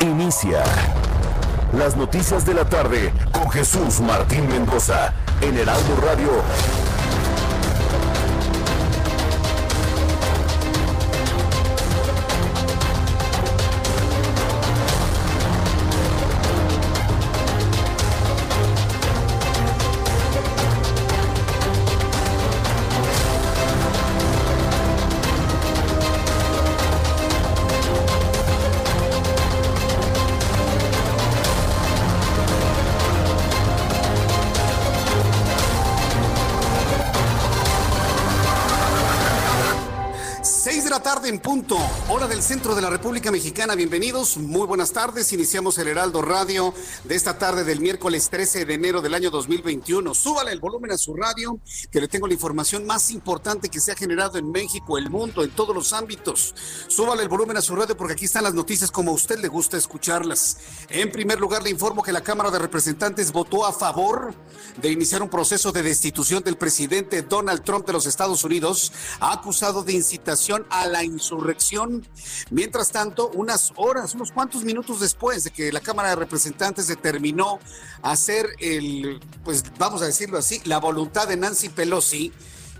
Inicia las noticias de la tarde con Jesús Martín Mendoza en Heraldo Radio. En punto, hora del centro de la República Mexicana. Bienvenidos, muy buenas tardes. Iniciamos el Heraldo Radio de esta tarde del miércoles 13 de enero del año 2021. Súbale el volumen a su radio, que le tengo la información más importante que se ha generado en México, el mundo, en todos los ámbitos. Súbale el volumen a su radio porque aquí están las noticias como a usted le gusta escucharlas. En primer lugar, le informo que la Cámara de Representantes votó a favor de iniciar un proceso de destitución del presidente Donald Trump de los Estados Unidos, acusado de incitación a la insurrección. Mientras tanto, unas horas, unos cuantos minutos después de que la Cámara de Representantes determinó hacer el, pues vamos a decirlo así, la voluntad de Nancy Pelosi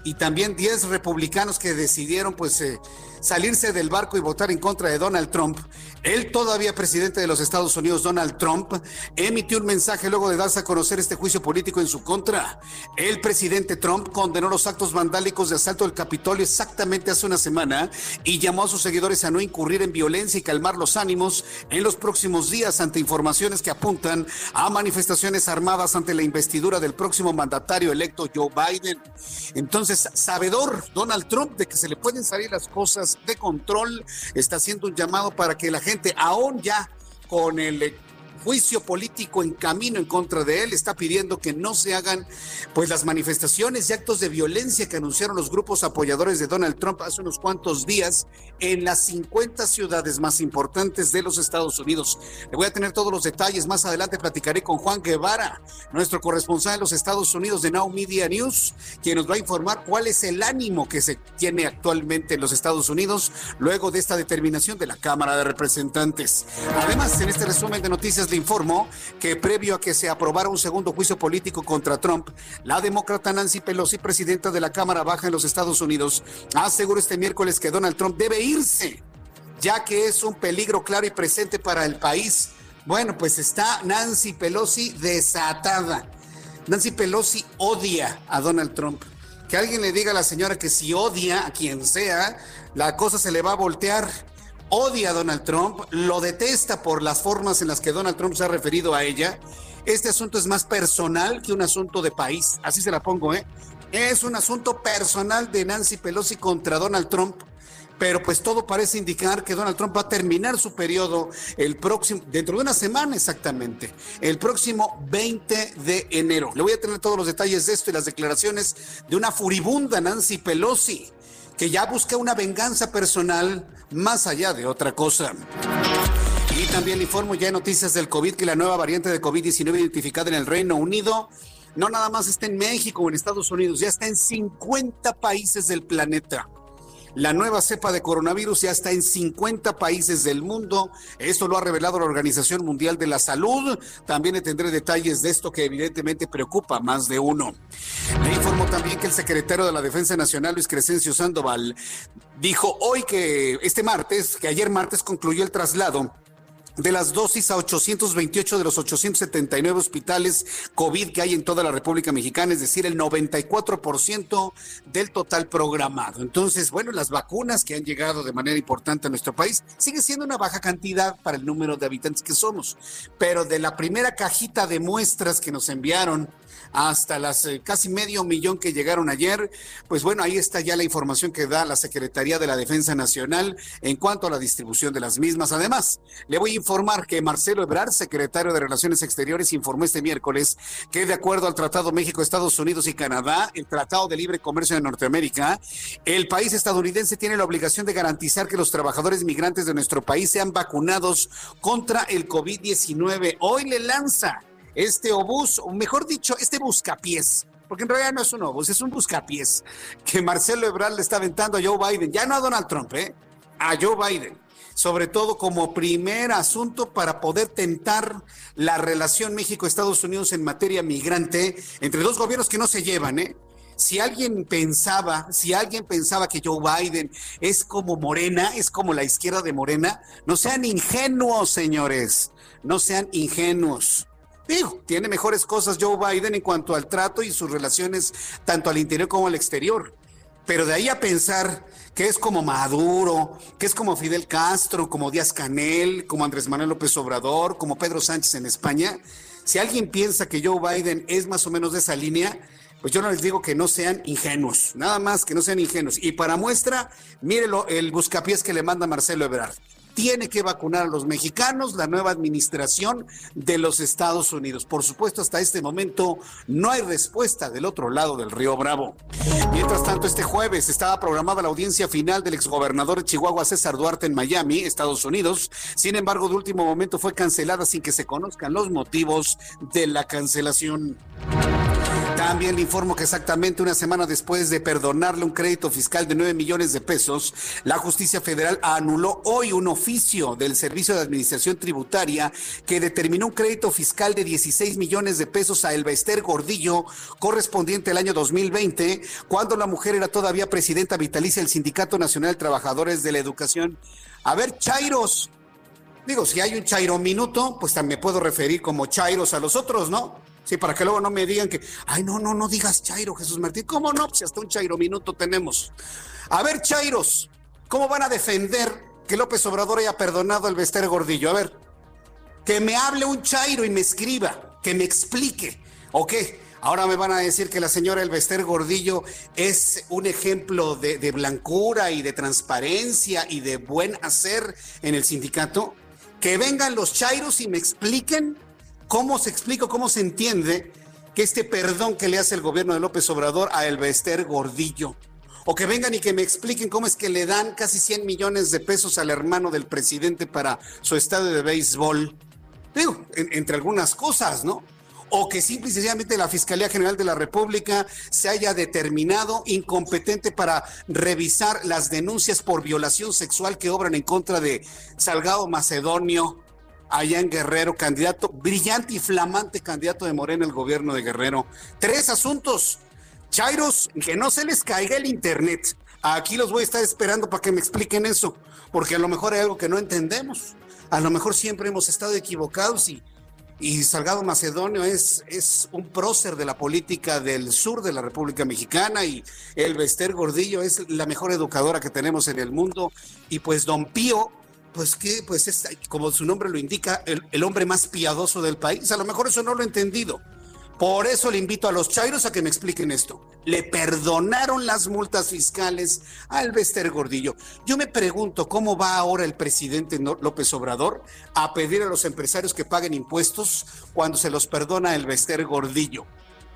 y también 10 republicanos que decidieron pues eh, salirse del barco y votar en contra de Donald Trump. El todavía presidente de los Estados Unidos, Donald Trump, emitió un mensaje luego de darse a conocer este juicio político en su contra. El presidente Trump condenó los actos vandálicos de asalto del Capitolio exactamente hace una semana y llamó a sus seguidores a no incurrir en violencia y calmar los ánimos en los próximos días ante informaciones que apuntan a manifestaciones armadas ante la investidura del próximo mandatario electo Joe Biden. Entonces, sabedor Donald Trump de que se le pueden salir las cosas de control, está haciendo un llamado para que la gente, aún ya con el juicio político en camino en contra de él, está pidiendo que no se hagan pues las manifestaciones y actos de violencia que anunciaron los grupos apoyadores de Donald Trump hace unos cuantos días en las 50 ciudades más importantes de los Estados Unidos. Le voy a tener todos los detalles, más adelante platicaré con Juan Guevara, nuestro corresponsal en los Estados Unidos de Now Media News, quien nos va a informar cuál es el ánimo que se tiene actualmente en los Estados Unidos luego de esta determinación de la Cámara de Representantes. Además, en este resumen de noticias le informo que previo a que se aprobara un segundo juicio político contra Trump, la demócrata Nancy Pelosi, presidenta de la Cámara Baja en los Estados Unidos, aseguró este miércoles que Donald Trump debe irse, ya que es un peligro claro y presente para el país. Bueno, pues está Nancy Pelosi desatada. Nancy Pelosi odia a Donald Trump. Que alguien le diga a la señora que si odia a quien sea, la cosa se le va a voltear odia a Donald Trump, lo detesta por las formas en las que Donald Trump se ha referido a ella. Este asunto es más personal que un asunto de país, así se la pongo, ¿eh? Es un asunto personal de Nancy Pelosi contra Donald Trump. Pero pues todo parece indicar que Donald Trump va a terminar su periodo el próximo, dentro de una semana exactamente, el próximo 20 de enero. Le voy a tener todos los detalles de esto y las declaraciones de una furibunda Nancy Pelosi que ya busca una venganza personal más allá de otra cosa. Y también informo ya en noticias del COVID que la nueva variante de COVID-19 identificada en el Reino Unido no nada más está en México o en Estados Unidos, ya está en 50 países del planeta. La nueva cepa de coronavirus ya está en 50 países del mundo. Esto lo ha revelado la Organización Mundial de la Salud. También tendré detalles de esto que evidentemente preocupa a más de uno. Le informo también que el secretario de la Defensa Nacional, Luis Crescencio Sandoval, dijo hoy que este martes, que ayer martes concluyó el traslado de las dosis a 828 de los 879 hospitales COVID que hay en toda la República Mexicana, es decir, el 94% del total programado. Entonces, bueno, las vacunas que han llegado de manera importante a nuestro país sigue siendo una baja cantidad para el número de habitantes que somos, pero de la primera cajita de muestras que nos enviaron hasta las eh, casi medio millón que llegaron ayer. Pues bueno, ahí está ya la información que da la Secretaría de la Defensa Nacional en cuanto a la distribución de las mismas. Además, le voy a informar que Marcelo Ebrard, secretario de Relaciones Exteriores, informó este miércoles que de acuerdo al Tratado México, Estados Unidos y Canadá, el Tratado de Libre Comercio de Norteamérica, el país estadounidense tiene la obligación de garantizar que los trabajadores migrantes de nuestro país sean vacunados contra el COVID-19. Hoy le lanza este obús, o mejor dicho, este buscapiés, porque en realidad no es un obús, es un buscapiés, que Marcelo Ebrard le está aventando a Joe Biden, ya no a Donald Trump, ¿eh? a Joe Biden, sobre todo como primer asunto para poder tentar la relación México-Estados Unidos en materia migrante entre dos gobiernos que no se llevan, ¿eh? si alguien pensaba, si alguien pensaba que Joe Biden es como Morena, es como la izquierda de Morena, no sean ingenuos, señores, no sean ingenuos. Digo, tiene mejores cosas Joe Biden en cuanto al trato y sus relaciones tanto al interior como al exterior. Pero de ahí a pensar que es como Maduro, que es como Fidel Castro, como Díaz Canel, como Andrés Manuel López Obrador, como Pedro Sánchez en España, si alguien piensa que Joe Biden es más o menos de esa línea, pues yo no les digo que no sean ingenuos, nada más que no sean ingenuos. Y para muestra, mírelo el buscapiés que le manda Marcelo Ebrard tiene que vacunar a los mexicanos, la nueva administración de los Estados Unidos. Por supuesto, hasta este momento no hay respuesta del otro lado del río Bravo. Mientras tanto, este jueves estaba programada la audiencia final del exgobernador de Chihuahua, César Duarte, en Miami, Estados Unidos. Sin embargo, de último momento fue cancelada sin que se conozcan los motivos de la cancelación. También le informo que exactamente una semana después de perdonarle un crédito fiscal de 9 millones de pesos, la justicia federal anuló hoy un oficio del Servicio de Administración Tributaria que determinó un crédito fiscal de 16 millones de pesos a Elbester Gordillo, correspondiente al año 2020, cuando la mujer era todavía presidenta vitalicia del Sindicato Nacional de Trabajadores de la Educación. A ver, Chairos. Digo, si hay un Chairo minuto, pues también puedo referir como Chairos a los otros, ¿no? Sí, para que luego no me digan que, ay, no, no, no digas Chairo, Jesús Martín. ¿Cómo no? Si hasta un Chairo minuto tenemos. A ver, Chairos, ¿cómo van a defender que López Obrador haya perdonado al Bester Gordillo? A ver, que me hable un Chairo y me escriba, que me explique. ¿O qué? Ahora me van a decir que la señora Elvester Gordillo es un ejemplo de, de, blancura y de transparencia y de buen hacer en el sindicato. Que vengan los chairos y me expliquen ¿Cómo se explica, cómo se entiende que este perdón que le hace el gobierno de López Obrador a Elvester Gordillo? O que vengan y que me expliquen cómo es que le dan casi 100 millones de pesos al hermano del presidente para su estadio de béisbol. Entre algunas cosas, ¿no? o que simple y sencillamente la Fiscalía General de la República se haya determinado incompetente para revisar las denuncias por violación sexual que obran en contra de Salgado Macedonio, allá en Guerrero, candidato brillante y flamante candidato de Morena el gobierno de Guerrero. Tres asuntos. Chairos, que no se les caiga el internet. Aquí los voy a estar esperando para que me expliquen eso, porque a lo mejor hay algo que no entendemos. A lo mejor siempre hemos estado equivocados y, y Salgado Macedonio es, es un prócer de la política del sur de la República Mexicana y el Bester Gordillo es la mejor educadora que tenemos en el mundo. Y pues Don Pío pues que, pues es, como su nombre lo indica, el, hombre más piadoso del país. A lo mejor eso no lo he entendido. Por eso le invito a los chairos a que me expliquen esto. Le perdonaron las multas fiscales al Bester Gordillo. Yo me pregunto cómo va ahora el presidente López Obrador a pedir a los empresarios que paguen impuestos cuando se los perdona el Bester Gordillo.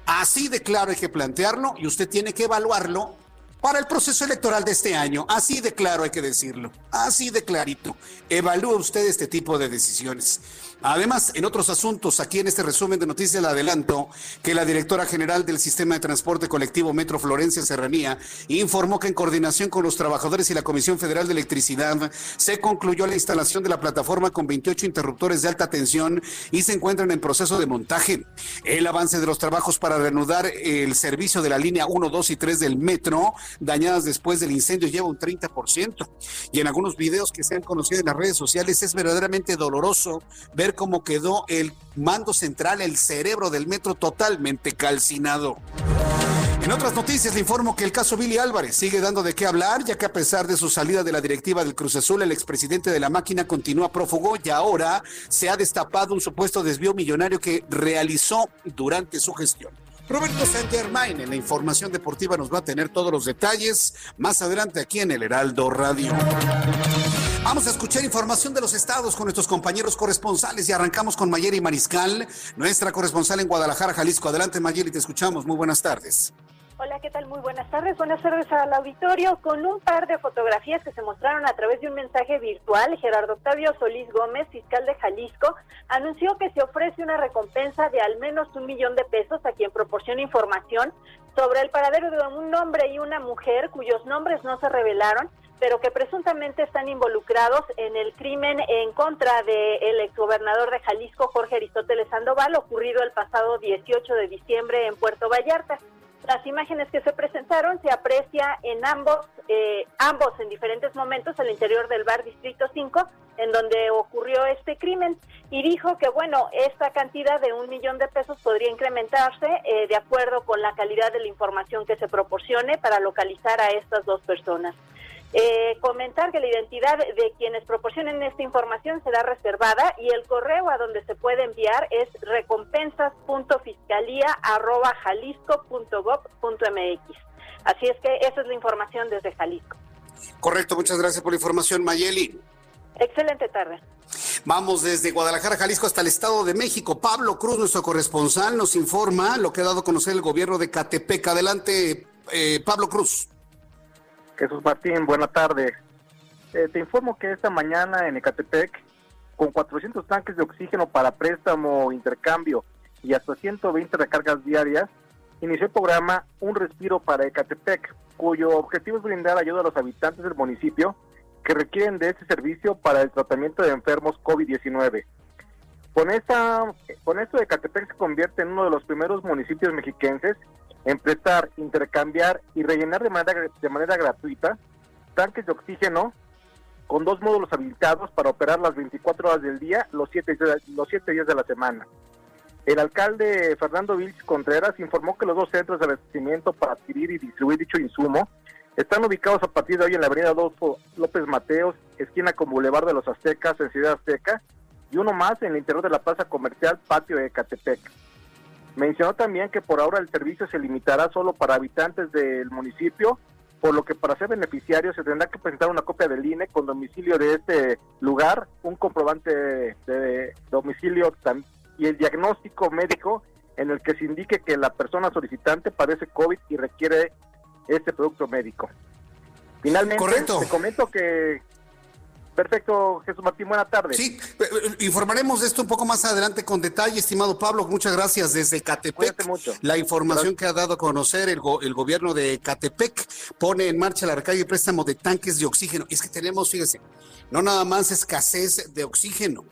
Así de claro hay que plantearlo y usted tiene que evaluarlo para el proceso electoral de este año. Así de claro hay que decirlo, así de clarito. Evalúa usted este tipo de decisiones. Además, en otros asuntos, aquí en este resumen de noticias le adelanto que la directora general del Sistema de Transporte Colectivo Metro Florencia Serranía informó que en coordinación con los trabajadores y la Comisión Federal de Electricidad se concluyó la instalación de la plataforma con 28 interruptores de alta tensión y se encuentran en proceso de montaje. El avance de los trabajos para reanudar el servicio de la línea 1, 2 y 3 del metro dañadas después del incendio lleva un 30%. Y en algunos videos que se han conocido en las redes sociales es verdaderamente doloroso ver cómo quedó el mando central, el cerebro del metro totalmente calcinado. En otras noticias le informo que el caso Billy Álvarez sigue dando de qué hablar, ya que a pesar de su salida de la directiva del Cruz Azul, el expresidente de la máquina continúa prófugo y ahora se ha destapado un supuesto desvío millonario que realizó durante su gestión. Roberto Saint Germain en la información deportiva nos va a tener todos los detalles más adelante aquí en el Heraldo Radio. Vamos a escuchar información de los estados con nuestros compañeros corresponsales y arrancamos con Mayeri Mariscal, nuestra corresponsal en Guadalajara, Jalisco. Adelante Mayeri, te escuchamos. Muy buenas tardes. Hola, ¿qué tal? Muy buenas tardes. Buenas tardes al auditorio. Con un par de fotografías que se mostraron a través de un mensaje virtual, Gerardo Octavio Solís Gómez, fiscal de Jalisco, anunció que se ofrece una recompensa de al menos un millón de pesos a quien proporcione información sobre el paradero de un hombre y una mujer cuyos nombres no se revelaron, pero que presuntamente están involucrados en el crimen en contra del exgobernador de Jalisco, Jorge Aristóteles Sandoval, ocurrido el pasado 18 de diciembre en Puerto Vallarta. Las imágenes que se presentaron se aprecia en ambos, eh, ambos en diferentes momentos al interior del bar Distrito 5, en donde ocurrió este crimen, y dijo que, bueno, esta cantidad de un millón de pesos podría incrementarse eh, de acuerdo con la calidad de la información que se proporcione para localizar a estas dos personas. Eh, comentar que la identidad de quienes proporcionen esta información será reservada y el correo a donde se puede enviar es recompensas.fiscalía.jalisco.gov.mx. Así es que esa es la información desde Jalisco. Correcto, muchas gracias por la información, Mayeli. Excelente tarde. Vamos desde Guadalajara, Jalisco, hasta el Estado de México. Pablo Cruz, nuestro corresponsal, nos informa lo que ha dado a conocer el gobierno de Catepec. Adelante, eh, Pablo Cruz. Jesús Martín, buena tarde. Eh, te informo que esta mañana en Ecatepec, con 400 tanques de oxígeno para préstamo, intercambio y hasta 120 recargas diarias, inició el programa Un Respiro para Ecatepec, cuyo objetivo es brindar ayuda a los habitantes del municipio que requieren de este servicio para el tratamiento de enfermos COVID-19. Con, con esto, Ecatepec se convierte en uno de los primeros municipios mexiquenses en prestar, intercambiar y rellenar de manera, de manera gratuita tanques de oxígeno con dos módulos habilitados para operar las 24 horas del día, los 7 los siete días de la semana. El alcalde Fernando Vilch Contreras informó que los dos centros de abastecimiento para adquirir y distribuir dicho insumo están ubicados a partir de hoy en la avenida Adolfo López Mateos, esquina con Boulevard de los Aztecas en Ciudad Azteca, y uno más en el interior de la plaza comercial Patio de Ecatepec. Mencionó también que por ahora el servicio se limitará solo para habitantes del municipio, por lo que para ser beneficiario se tendrá que presentar una copia del INE con domicilio de este lugar, un comprobante de domicilio y el diagnóstico médico en el que se indique que la persona solicitante padece COVID y requiere este producto médico. Finalmente, te comento que Perfecto, Jesús Martín, buena tarde. Sí, eh, eh, informaremos de esto un poco más adelante con detalle, estimado Pablo. Muchas gracias desde Catepec. Mucho. La información que ha dado a conocer el, el gobierno de Catepec pone en marcha la recarga y préstamo de tanques de oxígeno. Es que tenemos, fíjese, no nada más escasez de oxígeno,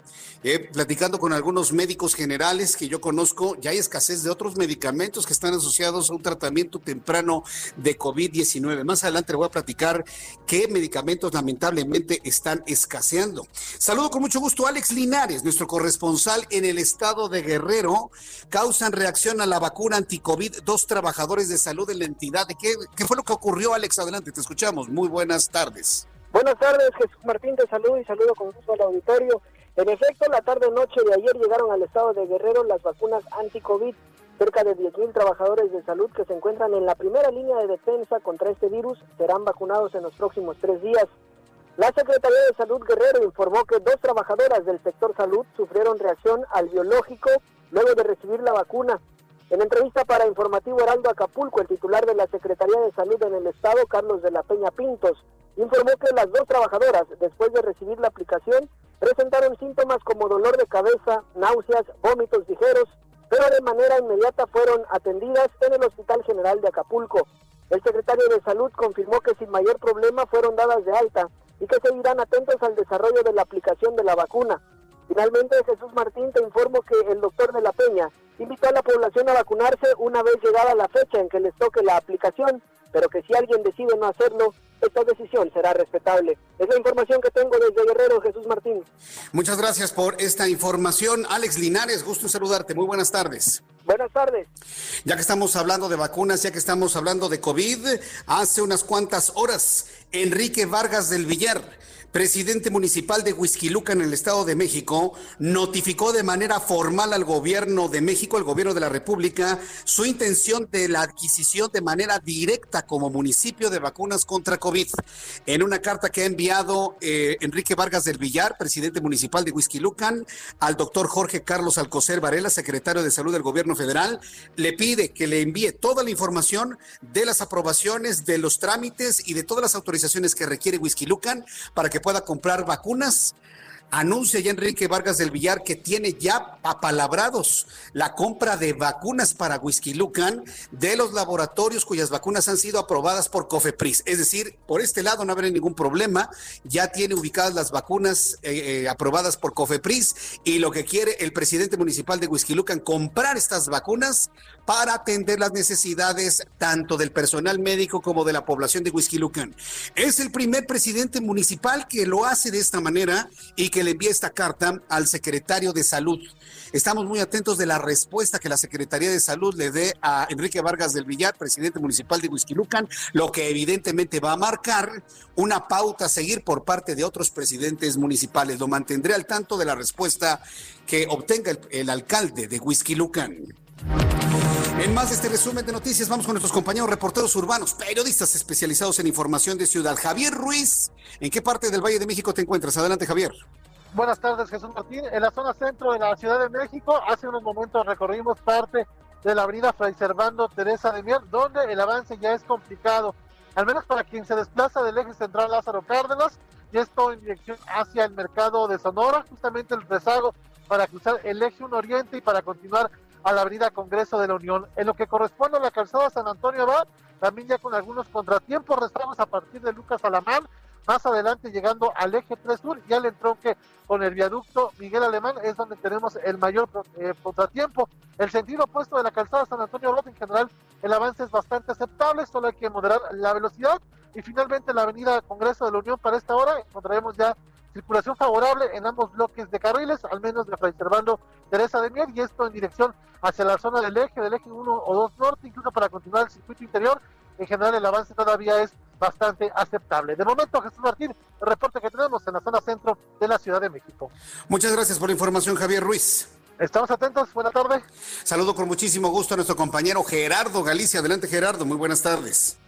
eh, platicando con algunos médicos generales que yo conozco, ya hay escasez de otros medicamentos que están asociados a un tratamiento temprano de COVID-19. Más adelante le voy a platicar qué medicamentos lamentablemente están escaseando. Saludo con mucho gusto a Alex Linares, nuestro corresponsal en el estado de Guerrero. Causan reacción a la vacuna anti-COVID dos trabajadores de salud en la entidad. ¿Qué, ¿Qué fue lo que ocurrió, Alex? Adelante, te escuchamos. Muy buenas tardes. Buenas tardes, Jesús Martín, te saludo y saludo con gusto al auditorio. En efecto, la tarde-noche de ayer llegaron al estado de Guerrero las vacunas anti-COVID. Cerca de 10.000 trabajadores de salud que se encuentran en la primera línea de defensa contra este virus serán vacunados en los próximos tres días. La Secretaría de Salud Guerrero informó que dos trabajadoras del sector salud sufrieron reacción al biológico luego de recibir la vacuna. En entrevista para Informativo Heraldo Acapulco, el titular de la Secretaría de Salud en el Estado, Carlos de la Peña Pintos, informó que las dos trabajadoras, después de recibir la aplicación, presentaron síntomas como dolor de cabeza, náuseas, vómitos ligeros, pero de manera inmediata fueron atendidas en el Hospital General de Acapulco. El secretario de Salud confirmó que sin mayor problema fueron dadas de alta y que seguirán atentos al desarrollo de la aplicación de la vacuna. Finalmente, Jesús Martín te informo que el doctor de la Peña invitó a la población a vacunarse una vez llegada la fecha en que les toque la aplicación pero que si alguien decide no hacerlo, esta decisión será respetable. Es la información que tengo desde Guerrero, Jesús Martín. Muchas gracias por esta información. Alex Linares, gusto en saludarte. Muy buenas tardes. Buenas tardes. Ya que estamos hablando de vacunas, ya que estamos hablando de COVID, hace unas cuantas horas, Enrique Vargas del Villar presidente municipal de Huizquiluca en el Estado de México, notificó de manera formal al gobierno de México, al gobierno de la República, su intención de la adquisición de manera directa como municipio de vacunas contra COVID. En una carta que ha enviado eh, Enrique Vargas del Villar, presidente municipal de Huizquilucan, al doctor Jorge Carlos Alcocer Varela, secretario de Salud del Gobierno Federal, le pide que le envíe toda la información de las aprobaciones, de los trámites y de todas las autorizaciones que requiere Huizquilucan para que pueda comprar vacunas anuncia ya Enrique Vargas del Villar que tiene ya apalabrados la compra de vacunas para Whisky Lucan de los laboratorios cuyas vacunas han sido aprobadas por Cofepris. Es decir, por este lado no habrá ningún problema. Ya tiene ubicadas las vacunas eh, eh, aprobadas por Cofepris y lo que quiere el presidente municipal de Whisky Lucan comprar estas vacunas para atender las necesidades tanto del personal médico como de la población de Whisky Lucan. Es el primer presidente municipal que lo hace de esta manera y que le envía esta carta al secretario de Salud. Estamos muy atentos de la respuesta que la Secretaría de Salud le dé a Enrique Vargas del Villar, presidente municipal de Huizquilucan, lo que evidentemente va a marcar una pauta a seguir por parte de otros presidentes municipales. Lo mantendré al tanto de la respuesta que obtenga el, el alcalde de Huizquilucan. En más de este resumen de noticias, vamos con nuestros compañeros reporteros urbanos, periodistas especializados en información de ciudad. Javier Ruiz, ¿en qué parte del Valle de México te encuentras? Adelante, Javier. Buenas tardes, Jesús Martín. En la zona centro de la Ciudad de México, hace unos momentos recorrimos parte de la avenida Fray Servando Teresa de Mier, donde el avance ya es complicado, al menos para quien se desplaza del eje central Lázaro Cárdenas, y esto en dirección hacia el mercado de Sonora, justamente el rezago para cruzar el eje 1 Oriente y para continuar a la avenida Congreso de la Unión. En lo que corresponde a la calzada San Antonio Abad, también ya con algunos contratiempos, restamos a partir de Lucas Alamán, más adelante llegando al eje 3 sur y al entronque con el viaducto Miguel Alemán es donde tenemos el mayor eh, contratiempo. El sentido opuesto de la calzada San Antonio Abad en general el avance es bastante aceptable, solo hay que moderar la velocidad y finalmente la avenida Congreso de la Unión para esta hora encontraremos ya circulación favorable en ambos bloques de carriles, al menos de Fray Teresa de Mier, y esto en dirección hacia la zona del eje, del eje 1 o 2 norte, incluso para continuar el circuito interior. En general el avance todavía es bastante aceptable. De momento, Jesús Martín, el reporte que tenemos en la zona centro de la Ciudad de México. Muchas gracias por la información, Javier Ruiz. Estamos atentos, buenas tardes. Saludo con muchísimo gusto a nuestro compañero Gerardo Galicia. Adelante, Gerardo, muy buenas tardes.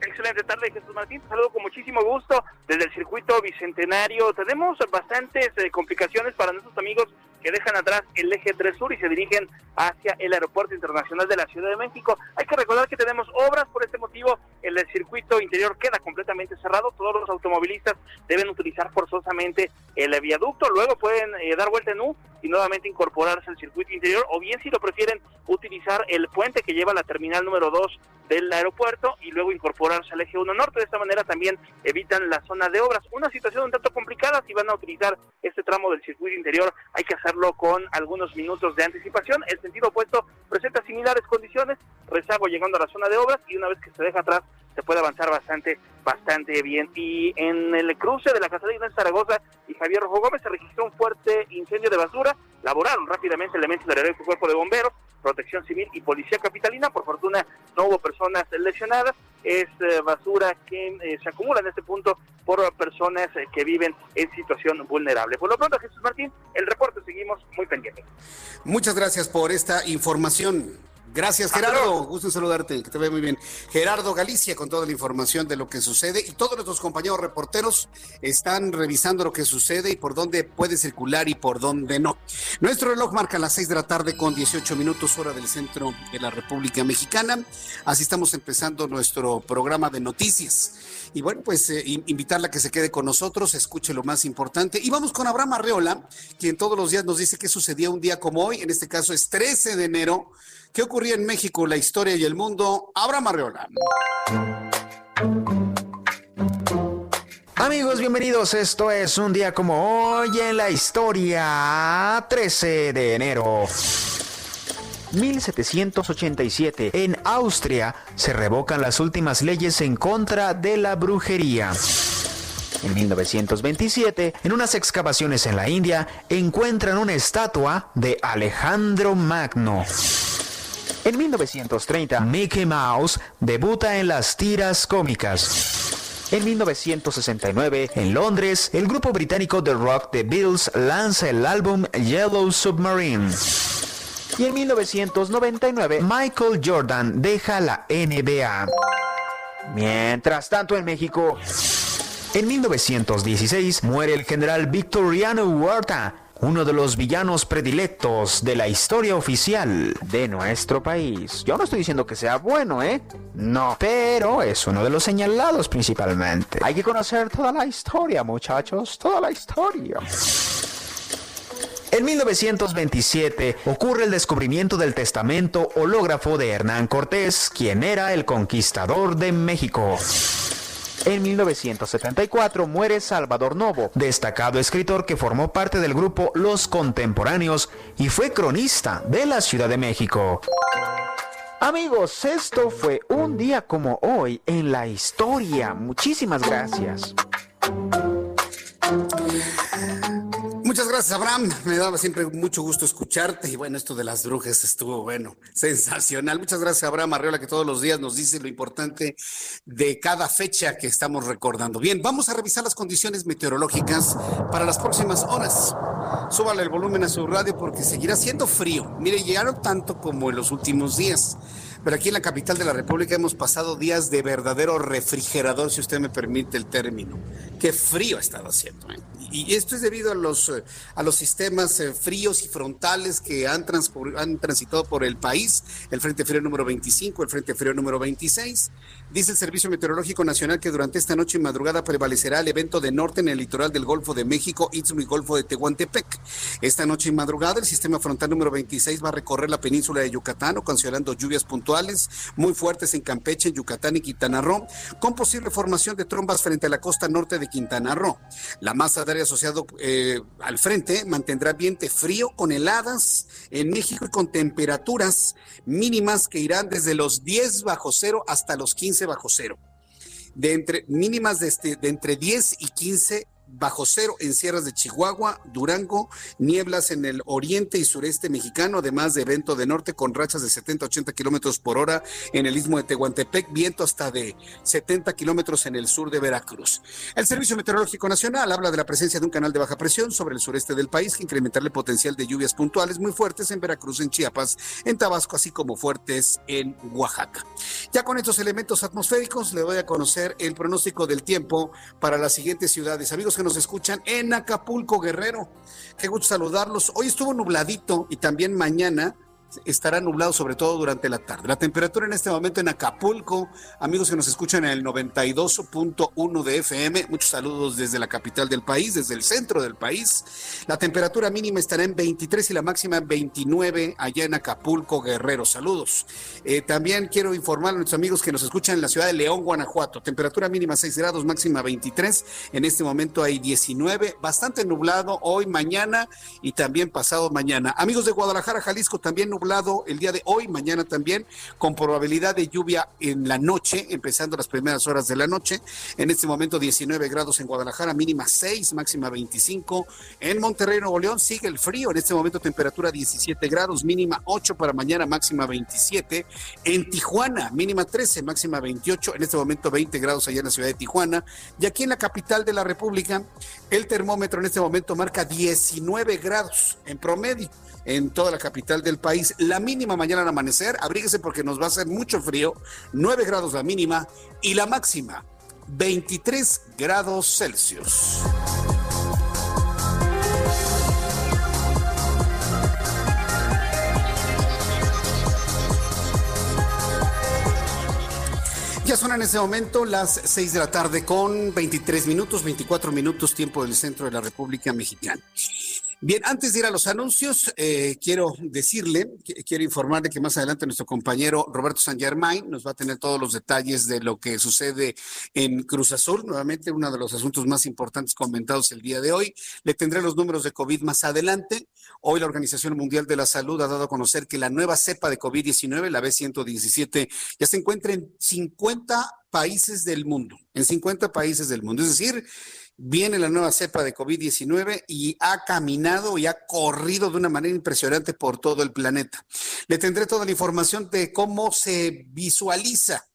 Excelente tarde, Jesús Martín. saludo con muchísimo gusto desde el circuito bicentenario. Tenemos bastantes eh, complicaciones para nuestros amigos que dejan atrás el eje 3 sur y se dirigen hacia el aeropuerto internacional de la Ciudad de México. Hay que recordar que tenemos obras por este motivo. El circuito interior queda completamente cerrado. Todos los automovilistas deben utilizar forzosamente el viaducto. Luego pueden eh, dar vuelta en U y nuevamente incorporarse al circuito interior. O bien, si lo prefieren, utilizar el puente que lleva a la terminal número 2 del aeropuerto y luego incorporarse al eje 1 norte. De esta manera también evitan la zona de obras. Una situación un tanto complicada si van a utilizar este tramo del circuito interior. Hay que con algunos minutos de anticipación. El sentido opuesto presenta similares condiciones. Rezago llegando a la zona de obras y una vez que se deja atrás se puede avanzar bastante, bastante bien. Y en el cruce de la Casa de Inés Zaragoza y Javier Rojo Gómez se registró un fuerte incendio de basura. Laboraron rápidamente elementos del heroico cuerpo de bomberos, protección civil y policía capitalina. Por fortuna no hubo personas lesionadas. Es eh, basura que eh, se acumula en este punto por personas eh, que viven en situación vulnerable. Por lo pronto, Jesús Martín, el reporte seguimos muy pendientes. Muchas gracias por esta información. Gracias, Gerardo. Gusto en saludarte, que te vea muy bien. Gerardo Galicia con toda la información de lo que sucede y todos nuestros compañeros reporteros están revisando lo que sucede y por dónde puede circular y por dónde no. Nuestro reloj marca las seis de la tarde con 18 minutos hora del centro de la República Mexicana. Así estamos empezando nuestro programa de noticias. Y bueno, pues eh, invitarla a que se quede con nosotros, escuche lo más importante. Y vamos con Abraham Arreola, quien todos los días nos dice qué sucedía un día como hoy. En este caso es 13 de enero ¿Qué ocurría en México, la historia y el mundo? Abraham Arreola. Amigos, bienvenidos. Esto es un día como hoy en la historia, 13 de enero. 1787. En Austria se revocan las últimas leyes en contra de la brujería. En 1927, en unas excavaciones en la India, encuentran una estatua de Alejandro Magno. En 1930, Mickey Mouse debuta en las tiras cómicas. En 1969, en Londres, el grupo británico de rock The Beatles lanza el álbum Yellow Submarine. Y en 1999, Michael Jordan deja la NBA. Mientras tanto, en México, en 1916 muere el general Victoriano Huerta, uno de los villanos predilectos de la historia oficial de nuestro país. Yo no estoy diciendo que sea bueno, ¿eh? No, pero es uno de los señalados principalmente. Hay que conocer toda la historia, muchachos, toda la historia. En 1927 ocurre el descubrimiento del testamento hológrafo de Hernán Cortés, quien era el conquistador de México. En 1974 muere Salvador Novo, destacado escritor que formó parte del grupo Los Contemporáneos y fue cronista de la Ciudad de México. Amigos, esto fue un día como hoy en la historia. Muchísimas gracias. Muchas gracias, Abraham. Me daba siempre mucho gusto escucharte. Y bueno, esto de las brujas estuvo bueno, sensacional. Muchas gracias, Abraham Arreola, que todos los días nos dice lo importante de cada fecha que estamos recordando. Bien, vamos a revisar las condiciones meteorológicas para las próximas horas. Súbale el volumen a su radio porque seguirá siendo frío. Mire, llegaron tanto como en los últimos días. Pero aquí en la capital de la República hemos pasado días de verdadero refrigerador, si usted me permite el término. Qué frío ha estado haciendo. ¿eh? Y esto es debido a los, a los sistemas eh, fríos y frontales que han, han transitado por el país, el Frente Frío número 25, el Frente Frío número 26. Dice el Servicio Meteorológico Nacional que durante esta noche y madrugada prevalecerá el evento de norte en el litoral del Golfo de México, Istmo y Golfo de Tehuantepec. Esta noche y madrugada el sistema frontal número 26 va a recorrer la península de Yucatán, ocasionando lluvias puntuales muy fuertes en Campeche, en Yucatán y Quintana Roo, con posible formación de trombas frente a la costa norte de Quintana Roo. La masa de asociado eh, al frente mantendrá ambiente frío con heladas en México y con temperaturas mínimas que irán desde los 10 bajo cero hasta los 15 bajo cero. De entre mínimas de, este, de entre 10 y 15 bajo cero en sierras de Chihuahua, Durango, nieblas en el oriente y sureste mexicano, además de evento de norte con rachas de 70-80 kilómetros por hora en el istmo de Tehuantepec, viento hasta de 70 kilómetros en el sur de Veracruz. El Servicio Meteorológico Nacional habla de la presencia de un canal de baja presión sobre el sureste del país que incrementará el potencial de lluvias puntuales muy fuertes en Veracruz, en Chiapas, en Tabasco, así como fuertes en Oaxaca. Ya con estos elementos atmosféricos le voy a conocer el pronóstico del tiempo para las siguientes ciudades. Amigos, que nos escuchan en Acapulco, Guerrero. Qué gusto saludarlos. Hoy estuvo nubladito y también mañana estará nublado sobre todo durante la tarde. La temperatura en este momento en Acapulco, amigos que nos escuchan en el 92.1 de FM, muchos saludos desde la capital del país, desde el centro del país. La temperatura mínima estará en 23 y la máxima en 29 allá en Acapulco, Guerrero. Saludos. Eh, también quiero informar a nuestros amigos que nos escuchan en la ciudad de León, Guanajuato. Temperatura mínima 6 grados, máxima 23. En este momento hay 19, bastante nublado hoy, mañana y también pasado mañana. Amigos de Guadalajara, Jalisco, también nublado el día de hoy, mañana también, con probabilidad de lluvia en la noche, empezando las primeras horas de la noche. En este momento 19 grados en Guadalajara, mínima 6, máxima 25. En Monterrey, Nuevo León, sigue el frío. En este momento temperatura 17 grados, mínima 8 para mañana, máxima 27. En Tijuana, mínima 13, máxima 28. En este momento 20 grados allá en la ciudad de Tijuana. Y aquí en la capital de la República, el termómetro en este momento marca 19 grados en promedio en toda la capital del país. La mínima mañana al amanecer, abríguese porque nos va a hacer mucho frío, 9 grados la mínima y la máxima 23 grados Celsius. Ya son en ese momento las 6 de la tarde con 23 minutos, 24 minutos tiempo del centro de la República Mexicana. Bien, antes de ir a los anuncios, eh, quiero decirle, quiero informarle que más adelante nuestro compañero Roberto San Germain nos va a tener todos los detalles de lo que sucede en Cruz Azul, nuevamente uno de los asuntos más importantes comentados el día de hoy. Le tendré los números de COVID más adelante. Hoy la Organización Mundial de la Salud ha dado a conocer que la nueva cepa de COVID-19, la B117, ya se encuentra en 50 países del mundo, en 50 países del mundo. Es decir, viene la nueva cepa de COVID-19 y ha caminado y ha corrido de una manera impresionante por todo el planeta. Le tendré toda la información de cómo se visualiza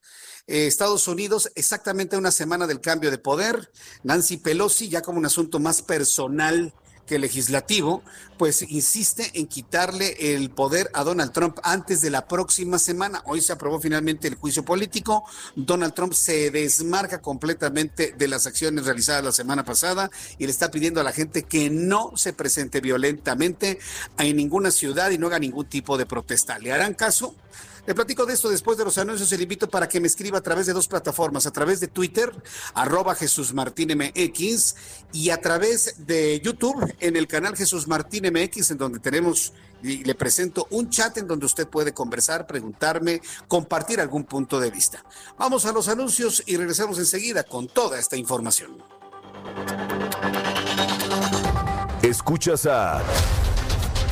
eh, Estados Unidos exactamente una semana del cambio de poder. Nancy Pelosi, ya como un asunto más personal legislativo, pues insiste en quitarle el poder a Donald Trump antes de la próxima semana. Hoy se aprobó finalmente el juicio político. Donald Trump se desmarca completamente de las acciones realizadas la semana pasada y le está pidiendo a la gente que no se presente violentamente en ninguna ciudad y no haga ningún tipo de protesta. ¿Le harán caso? Le platico de esto después de los anuncios. Le invito para que me escriba a través de dos plataformas, a través de Twitter, arroba Jesús Martín MX, y a través de YouTube en el canal Jesús Martín MX, en donde tenemos y le presento un chat en donde usted puede conversar, preguntarme, compartir algún punto de vista. Vamos a los anuncios y regresamos enseguida con toda esta información. Escuchas a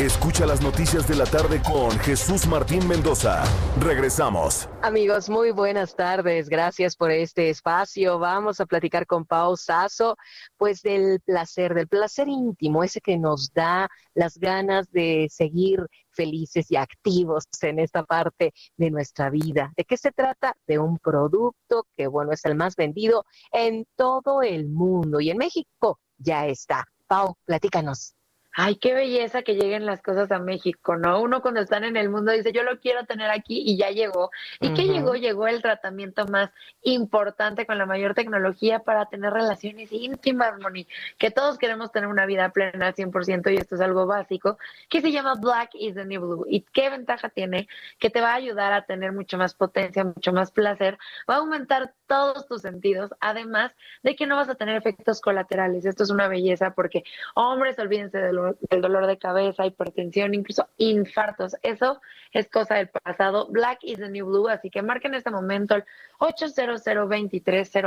Escucha las noticias de la tarde con Jesús Martín Mendoza. Regresamos. Amigos, muy buenas tardes. Gracias por este espacio. Vamos a platicar con Pau Sasso, pues del placer, del placer íntimo, ese que nos da las ganas de seguir felices y activos en esta parte de nuestra vida. ¿De qué se trata? De un producto que, bueno, es el más vendido en todo el mundo y en México ya está. Pau, platícanos. Ay, qué belleza que lleguen las cosas a México, ¿no? Uno cuando están en el mundo dice, yo lo quiero tener aquí y ya llegó. ¿Y qué llegó? Llegó el tratamiento más importante con la mayor tecnología para tener relaciones íntimas, Moni, que todos queremos tener una vida plena al 100% y esto es algo básico, que se llama Black is the New Blue. ¿Y qué ventaja tiene? Que te va a ayudar a tener mucho más potencia, mucho más placer, va a aumentar todos tus sentidos, además de que no vas a tener efectos colaterales. Esto es una belleza porque hombres, olvídense de lo el dolor de cabeza, hipertensión, incluso infartos. Eso es cosa del pasado. Black is the new blue, así que marquen en este momento el 800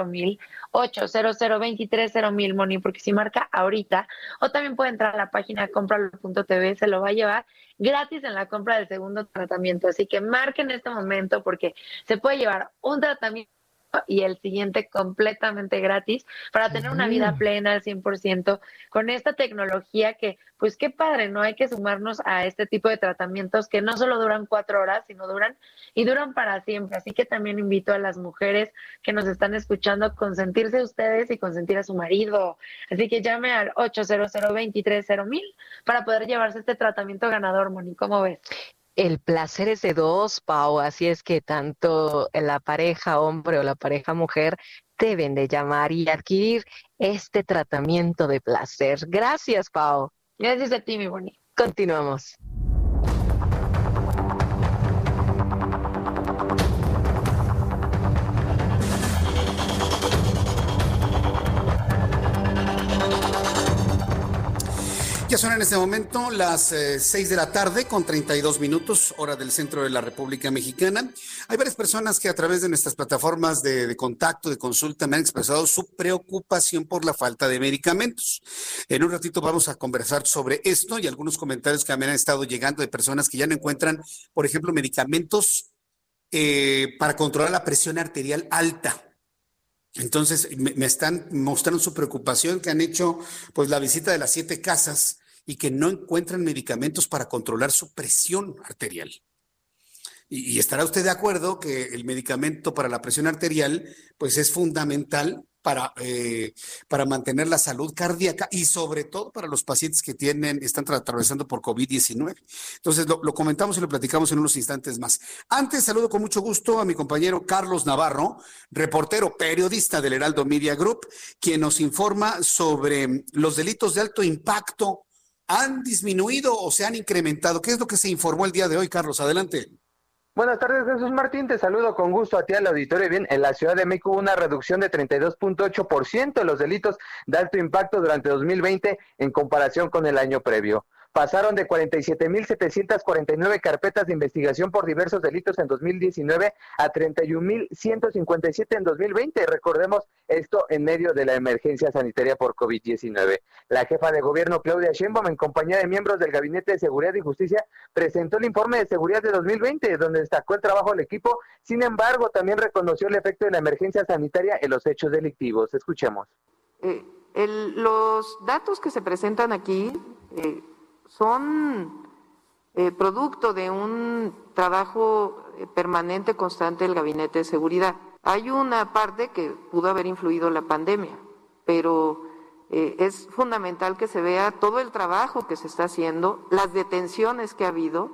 mil 800 mil Moni, porque si marca ahorita, o también puede entrar a la página compralo.tv, se lo va a llevar gratis en la compra del segundo tratamiento. Así que marquen en este momento porque se puede llevar un tratamiento y el siguiente completamente gratis para tener una vida plena al 100% con esta tecnología que, pues qué padre, ¿no? Hay que sumarnos a este tipo de tratamientos que no solo duran cuatro horas, sino duran y duran para siempre. Así que también invito a las mujeres que nos están escuchando a consentirse ustedes y consentir a su marido. Así que llame al 800 mil para poder llevarse este tratamiento ganador, Moni. ¿Cómo ves? El placer es de dos, Pau, así es que tanto la pareja hombre o la pareja mujer deben de llamar y adquirir este tratamiento de placer. Gracias, Pau. Gracias a ti, mi bonito. Continuamos. Ya son en este momento las eh, seis 6 de la tarde con 32 minutos, hora del centro de la República Mexicana. Hay varias personas que a través de nuestras plataformas de, contacto, de consulta, me han expresado su preocupación por la falta de medicamentos. En un ratito vamos a conversar sobre esto y algunos comentarios que me han estado llegando de personas que ya no encuentran, por ejemplo, medicamentos eh, para controlar la presión arterial alta. Entonces, me, están mostrando su preocupación que han hecho pues la visita de las siete casas y que no encuentran medicamentos para controlar su presión arterial. Y, y, estará usted de acuerdo que el medicamento para la presión arterial pues es fundamental para, eh, para mantener la salud cardíaca y sobre todo para los pacientes que tienen, están atravesando por COVID-19. Entonces, lo, lo, comentamos y lo platicamos en unos instantes más. Antes, saludo con mucho gusto a mi compañero Carlos Navarro, reportero, periodista del Heraldo Media Group, quien nos informa sobre los delitos de alto impacto. ¿Han disminuido o se han incrementado? ¿Qué es lo que se informó el día de hoy, Carlos? Adelante. Buenas tardes, Jesús Martín. Te saludo con gusto a ti al auditorio. Bien, en la Ciudad de México hubo una reducción de 32.8% de los delitos de alto impacto durante 2020 en comparación con el año previo pasaron de 47.749 carpetas de investigación por diversos delitos en 2019 a 31.157 en 2020. Recordemos esto en medio de la emergencia sanitaria por COVID-19. La jefa de gobierno Claudia Sheinbaum, en compañía de miembros del Gabinete de Seguridad y Justicia, presentó el informe de seguridad de 2020, donde destacó el trabajo del equipo. Sin embargo, también reconoció el efecto de la emergencia sanitaria en los hechos delictivos. Escuchemos. Eh, los datos que se presentan aquí eh, son eh, producto de un trabajo eh, permanente, constante del Gabinete de Seguridad. Hay una parte que pudo haber influido la pandemia, pero eh, es fundamental que se vea todo el trabajo que se está haciendo, las detenciones que ha habido,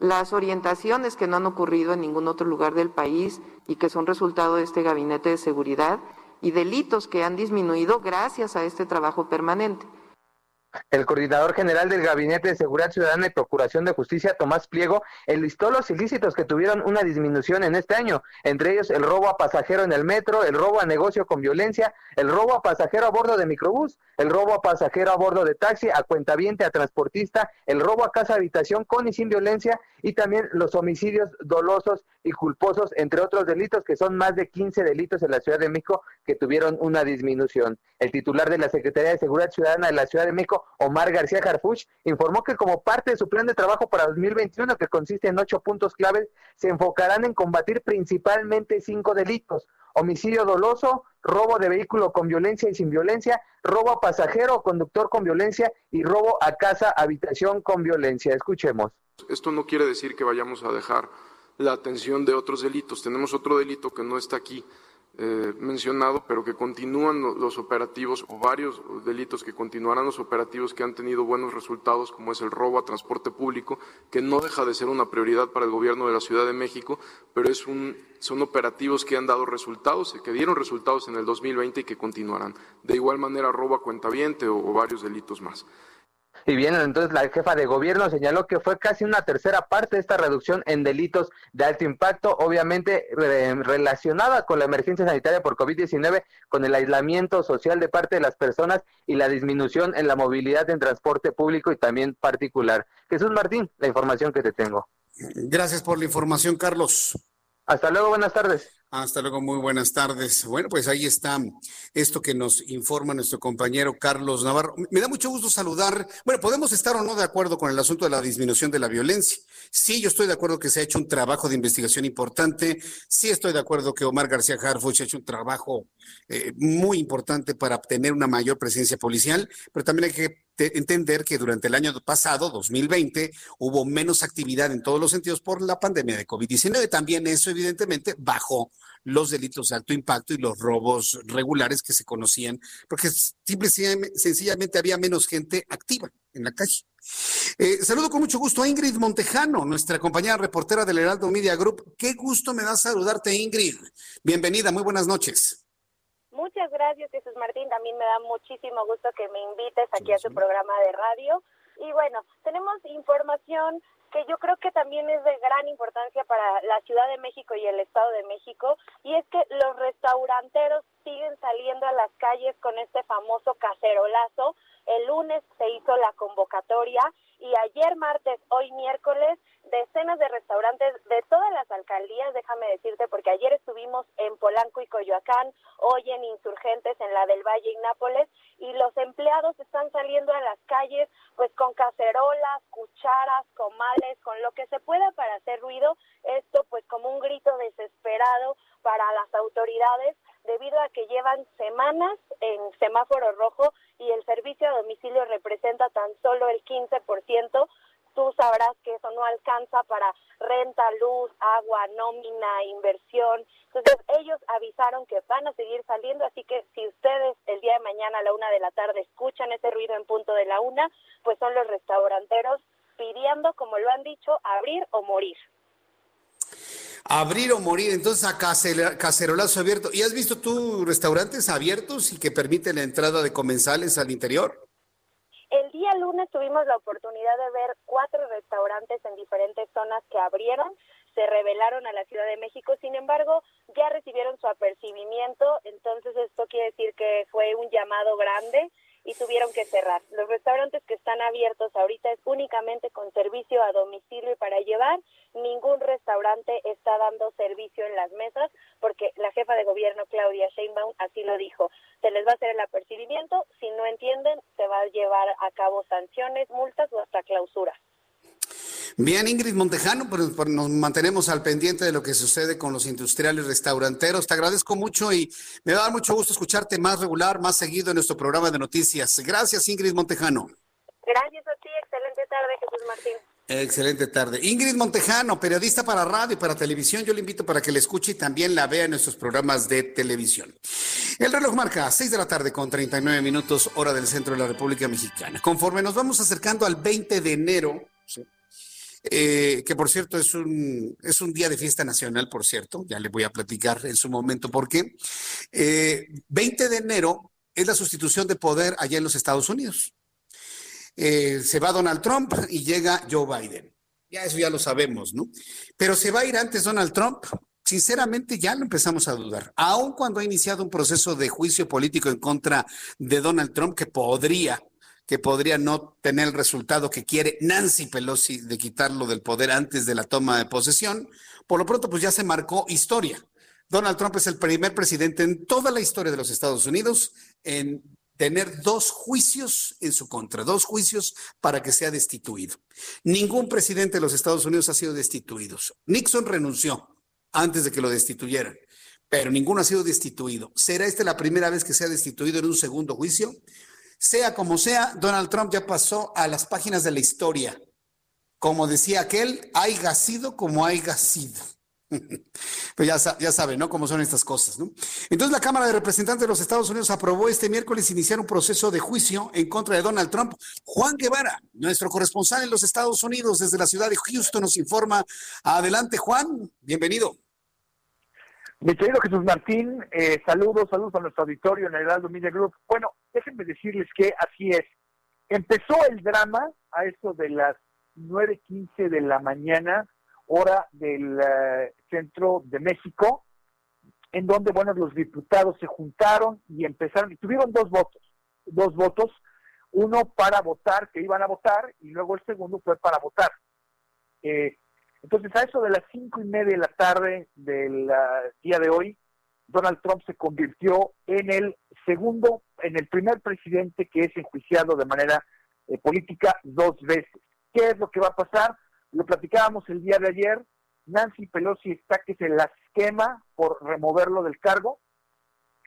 las orientaciones que no han ocurrido en ningún otro lugar del país y que son resultado de este Gabinete de Seguridad y delitos que han disminuido gracias a este trabajo permanente. El coordinador general del Gabinete de Seguridad Ciudadana y Procuración de Justicia, Tomás Pliego, enlistó los ilícitos que tuvieron una disminución en este año, entre ellos el robo a pasajero en el metro, el robo a negocio con violencia, el robo a pasajero a bordo de microbús, el robo a pasajero a bordo de taxi, a cuentaviente, a transportista, el robo a casa habitación con y sin violencia y también los homicidios dolosos y culposos, entre otros delitos que son más de 15 delitos en la Ciudad de México que tuvieron una disminución. El titular de la Secretaría de Seguridad Ciudadana de la Ciudad de México Omar García Harfuch, informó que como parte de su plan de trabajo para 2021, que consiste en ocho puntos claves, se enfocarán en combatir principalmente cinco delitos. Homicidio doloso, robo de vehículo con violencia y sin violencia, robo a pasajero o conductor con violencia y robo a casa, habitación con violencia. Escuchemos. Esto no quiere decir que vayamos a dejar la atención de otros delitos. Tenemos otro delito que no está aquí, eh, mencionado, pero que continúan los operativos o varios delitos que continuarán los operativos que han tenido buenos resultados, como es el robo a transporte público, que no deja de ser una prioridad para el gobierno de la Ciudad de México, pero son operativos que han dado resultados, que dieron resultados en el 2020 y que continuarán. De igual manera, robo a cuentaviente o varios delitos más. Y bien, entonces la jefa de gobierno señaló que fue casi una tercera parte de esta reducción en delitos de alto impacto, obviamente eh, relacionada con la emergencia sanitaria por COVID-19, con el aislamiento social de parte de las personas y la disminución en la movilidad en transporte público y también particular. Jesús Martín, la información que te tengo. Gracias por la información, Carlos. Hasta luego, buenas tardes. Hasta luego, muy buenas tardes. Bueno, pues ahí está esto que nos informa nuestro compañero Carlos Navarro. Me da mucho gusto saludar. Bueno, podemos estar o no de acuerdo con el asunto de la disminución de la violencia. Sí, yo estoy de acuerdo que se ha hecho un trabajo de investigación importante. Sí, estoy de acuerdo que Omar García Harfuch ha hecho un trabajo eh, muy importante para obtener una mayor presencia policial, pero también hay que entender que durante el año pasado, 2020, hubo menos actividad en todos los sentidos por la pandemia de COVID-19. También eso, evidentemente, bajó los delitos de alto impacto y los robos regulares que se conocían, porque simple, sencillamente había menos gente activa en la calle. Eh, saludo con mucho gusto a Ingrid Montejano, nuestra compañera reportera del Heraldo Media Group. Qué gusto me da saludarte, Ingrid. Bienvenida, muy buenas noches. Muchas gracias, Jesús Martín. También me da muchísimo gusto que me invites aquí a tu programa de radio. Y bueno, tenemos información que yo creo que también es de gran importancia para la Ciudad de México y el Estado de México, y es que los restauranteros siguen saliendo a las calles con este famoso cacerolazo. El lunes se hizo la convocatoria y ayer martes, hoy miércoles, decenas de restaurantes de todas las alcaldías, déjame decirte, porque ayer estuvimos en Polanco y Coyoacán, hoy en Insurgentes, en la del Valle y Nápoles, y los empleados están saliendo a las calles pues con cacerolas, cucharas, comales, con lo que se pueda para hacer ruido, esto pues como un grito desesperado para las autoridades debido a que llevan semanas en semáforo rojo y el servicio a domicilio representa tan solo el 15%, tú sabrás que eso no alcanza para renta, luz, agua, nómina, inversión. Entonces ellos avisaron que van a seguir saliendo, así que si ustedes el día de mañana a la una de la tarde escuchan ese ruido en punto de la una, pues son los restauranteros pidiendo, como lo han dicho, abrir o morir. Abrir o morir, entonces a cacerolazo abierto. ¿Y has visto tú restaurantes abiertos y que permiten la entrada de comensales al interior? El día lunes tuvimos la oportunidad de ver cuatro restaurantes en diferentes zonas que abrieron. se rebelaron a la Ciudad de México. Sin embargo, ya recibieron su apercibimiento, entonces esto quiere decir que fue un llamado grande y tuvieron que cerrar. Los restaurantes que están abiertos ahorita es únicamente con servicio a domicilio y para llevar. Ningún restaurante está dando servicio en las mesas porque la jefa de gobierno Claudia Sheinbaum así lo dijo. Se les va a hacer el apercibimiento, si no entienden se va a llevar a cabo sanciones, multas o hasta clausura. Bien, Ingrid Montejano, pues, pues, nos mantenemos al pendiente de lo que sucede con los industriales restauranteros. Te agradezco mucho y me va a dar mucho gusto escucharte más regular, más seguido en nuestro programa de noticias. Gracias, Ingrid Montejano. Gracias a ti, excelente tarde, Jesús Martín. Excelente tarde. Ingrid Montejano, periodista para radio y para televisión. Yo le invito para que la escuche y también la vea en nuestros programas de televisión. El reloj marca 6 de la tarde con 39 minutos, hora del centro de la República Mexicana. Conforme nos vamos acercando al 20 de enero, eh, que por cierto es un, es un día de fiesta nacional, por cierto, ya le voy a platicar en su momento por qué. 20 eh, de enero es la sustitución de poder allá en los Estados Unidos. Eh, se va Donald Trump y llega Joe Biden. Ya eso ya lo sabemos, ¿no? Pero se va a ir antes Donald Trump. Sinceramente ya lo empezamos a dudar, aun cuando ha iniciado un proceso de juicio político en contra de Donald Trump que podría que podría no tener el resultado que quiere Nancy Pelosi de quitarlo del poder antes de la toma de posesión, por lo pronto pues ya se marcó historia. Donald Trump es el primer presidente en toda la historia de los Estados Unidos en tener dos juicios en su contra, dos juicios para que sea destituido. Ningún presidente de los Estados Unidos ha sido destituido. Nixon renunció antes de que lo destituyeran, pero ninguno ha sido destituido. ¿Será esta la primera vez que sea destituido en un segundo juicio? Sea como sea, Donald Trump ya pasó a las páginas de la historia. Como decía aquel, hay sido como hay sido. pues ya, ya saben, ¿no? Cómo son estas cosas, ¿no? Entonces la Cámara de Representantes de los Estados Unidos aprobó este miércoles iniciar un proceso de juicio en contra de Donald Trump. Juan Guevara, nuestro corresponsal en los Estados Unidos desde la ciudad de Houston, nos informa. Adelante, Juan, bienvenido. Mi querido Jesús Martín, eh, saludos, saludos a nuestro auditorio en el Heraldo Media Group. Bueno, déjenme decirles que así es. Empezó el drama a eso de las 9.15 de la mañana, hora del eh, centro de México, en donde, bueno, los diputados se juntaron y empezaron, y tuvieron dos votos, dos votos, uno para votar, que iban a votar, y luego el segundo fue para votar. Eh, entonces, a eso de las cinco y media de la tarde del ah, día de hoy, Donald Trump se convirtió en el segundo, en el primer presidente que es enjuiciado de manera eh, política dos veces. ¿Qué es lo que va a pasar? Lo platicábamos el día de ayer. Nancy Pelosi está que se la esquema por removerlo del cargo,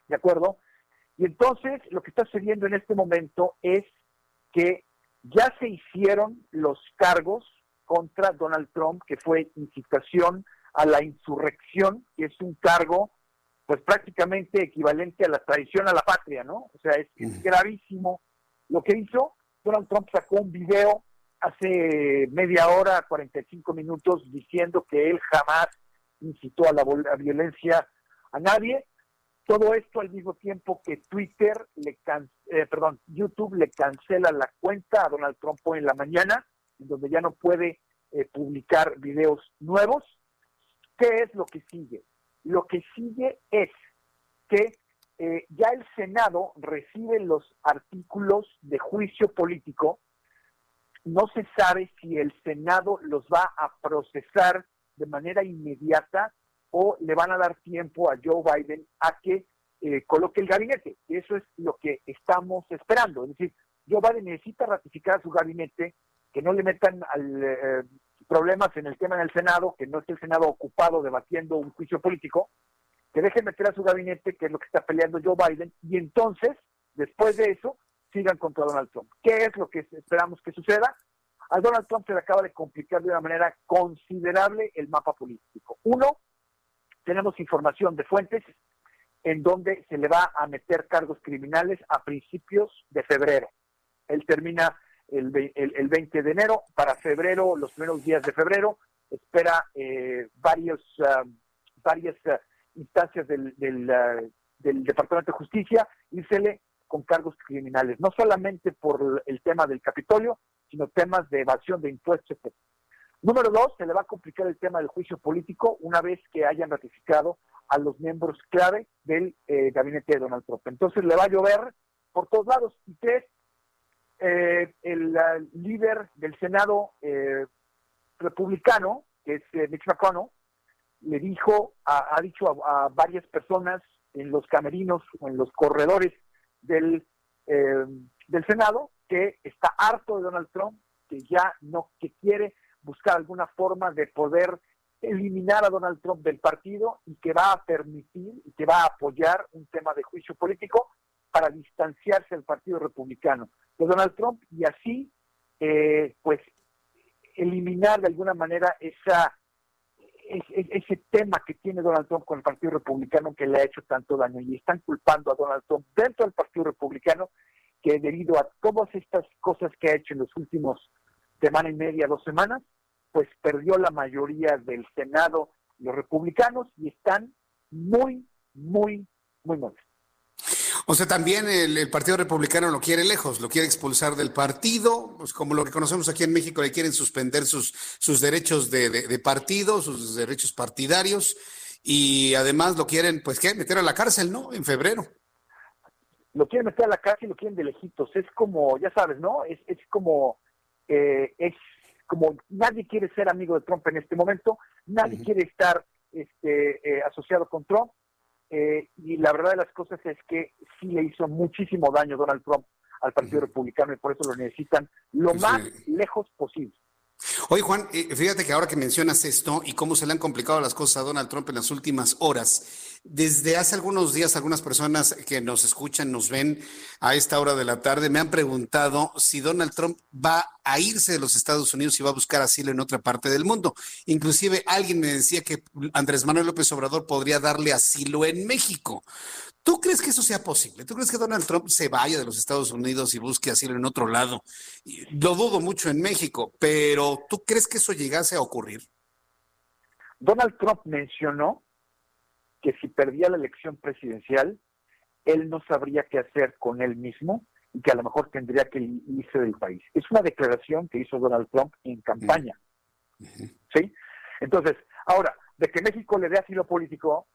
¿de acuerdo? Y entonces lo que está sucediendo en este momento es que ya se hicieron los cargos contra Donald Trump, que fue incitación a la insurrección, que es un cargo pues prácticamente equivalente a la traición a la patria, ¿no? O sea, es, gravísimo lo que hizo. Donald Trump sacó un video hace media hora, 45 minutos, diciendo que él jamás incitó a la, violencia a nadie. Todo esto al mismo tiempo que Twitter, le eh, perdón, YouTube le cancela la cuenta a Donald Trump hoy en la mañana donde ya no puede eh, publicar videos nuevos. ¿Qué es lo que sigue? Lo que sigue es que eh, ya el Senado recibe los artículos de juicio político. No se sabe si el Senado los va a procesar de manera inmediata o le van a dar tiempo a Joe Biden a que eh, coloque el gabinete. Eso es lo que estamos esperando. Es decir, Joe Biden necesita ratificar a su gabinete que no le metan al, eh, problemas en el tema en el Senado, que no esté el Senado ocupado debatiendo un juicio político, que dejen meter a su gabinete, que es lo que está peleando Joe Biden, y entonces, después de eso, sigan contra Donald Trump. ¿Qué es lo que esperamos que suceda? A Donald Trump se le acaba de complicar de una manera considerable el mapa político. Uno, tenemos información de fuentes en donde se le va a meter cargos criminales a principios de febrero. Él termina el, el, 20 de enero. Para febrero, los primeros días de febrero, espera eh, varios, um, varias uh, instancias del, del, uh, del, Departamento de Justicia írsele con cargos criminales, no solamente por el tema del Capitolio, sino temas de evasión de impuestos. Número dos, se le va a complicar el tema del juicio político una vez que hayan ratificado a los miembros clave del eh, gabinete de Donald Trump. Entonces le va a llover por todos lados. Y tres, eh, el líder del Senado eh, republicano, que es Mitch McConnell, le dijo, ha dicho a, varias personas en los camerinos o en los corredores del, del Senado que está harto de Donald Trump, que ya no, que quiere buscar alguna forma de poder eliminar a Donald Trump del partido y que va a permitir y que va a apoyar un tema de juicio político para distanciarse del Partido Republicano de Donald Trump y así, eh, pues, eliminar de alguna manera ese, tema que tiene Donald Trump con el Partido Republicano que le ha hecho tanto daño y están culpando a Donald Trump dentro del Partido Republicano que debido a todas estas cosas que ha hecho en los últimos semana y media, dos semanas, pues perdió la mayoría del Senado los republicanos y están muy, muy, muy molestos. O sea, también el, Partido Republicano lo quiere lejos, lo quiere expulsar del partido, pues como lo que conocemos aquí en México, le quieren suspender sus, sus derechos de, de, partido, sus derechos partidarios, y además lo quieren, pues, ¿qué? Meter a la cárcel, ¿no? En febrero. Lo quieren meter a la cárcel y lo quieren de lejitos. Es como, ya sabes, ¿no? Es, es como, eh, es como nadie quiere ser amigo de Trump en este momento, nadie quiere estar este, eh, asociado con Trump, eh, y la verdad de las cosas es que sí le hizo muchísimo daño Donald Trump al Partido Republicano y por eso lo necesitan lo más lejos posible. Oye, Juan, eh, fíjate que ahora que mencionas esto y cómo se le han complicado las cosas a Donald Trump en las últimas horas, desde hace algunos días algunas personas que nos escuchan, nos ven a esta hora de la tarde, me han preguntado si Donald Trump va a irse de los Estados Unidos y va a buscar asilo en otra parte del mundo. Inclusive alguien me decía que Andrés Manuel López Obrador podría darle asilo en México. ¿Tú crees que eso sea posible? ¿Tú crees que Donald Trump se vaya de los Estados Unidos y busque asilo en otro lado? Lo dudo mucho en México, pero ¿tú crees que eso llegase a ocurrir? Donald Trump mencionó que si perdía la elección presidencial, él no sabría qué hacer con él mismo y que a lo mejor tendría que irse del país. Es una declaración que hizo Donald Trump en campaña. ¿Sí? Entonces, ahora, de que México le dé asilo político,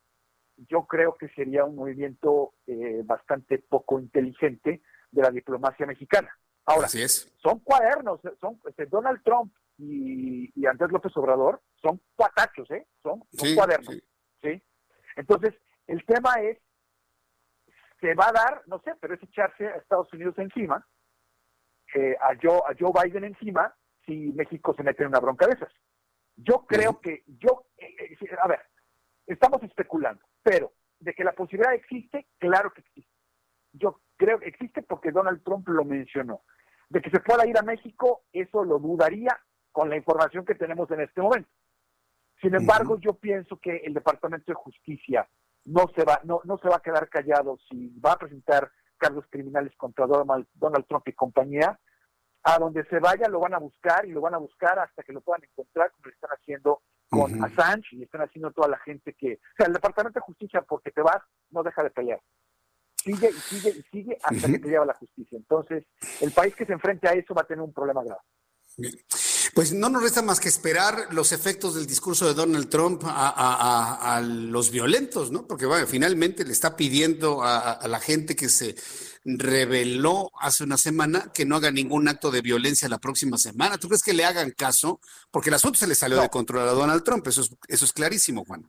yo creo que sería un movimiento eh, bastante poco inteligente de la diplomacia mexicana. Ahora, son cuadernos, son este, Donald Trump y, Andrés López Obrador son cuatachos, ¿eh? Son, cuadernos, sí. Entonces, el tema es, se va a dar, no sé, pero es echarse a Estados Unidos encima, eh, a, Joe, a Joe Biden encima, si México se mete en una bronca de esas. Yo creo que, yo, eh, a ver, estamos especulando, pero de que la posibilidad existe, claro que existe. Yo creo que existe porque Donald Trump lo mencionó. De que se pueda ir a México, eso lo dudaría con la información que tenemos en este momento. Sin embargo, yo pienso que el Departamento de Justicia no se va, no, no se va a quedar callado si va a presentar cargos criminales contra Donald, Trump y compañía. A donde se vaya lo van a buscar y lo van a buscar hasta que lo puedan encontrar, como lo están haciendo con Assange y están haciendo toda la gente que... O sea, el Departamento de Justicia, porque te vas, no deja de pelear. Sigue y sigue y sigue hasta que te lleva la justicia. Entonces, el país que se enfrente a eso va a tener un problema grave. Pues no nos resta más que esperar los efectos del discurso de Donald Trump a, los violentos, ¿no? Porque bueno, finalmente le está pidiendo a, la gente que se reveló hace una semana que no haga ningún acto de violencia la próxima semana. ¿Tú crees que le hagan caso? Porque el asunto se le salió de control a Donald Trump, eso es, eso es clarísimo, Juan.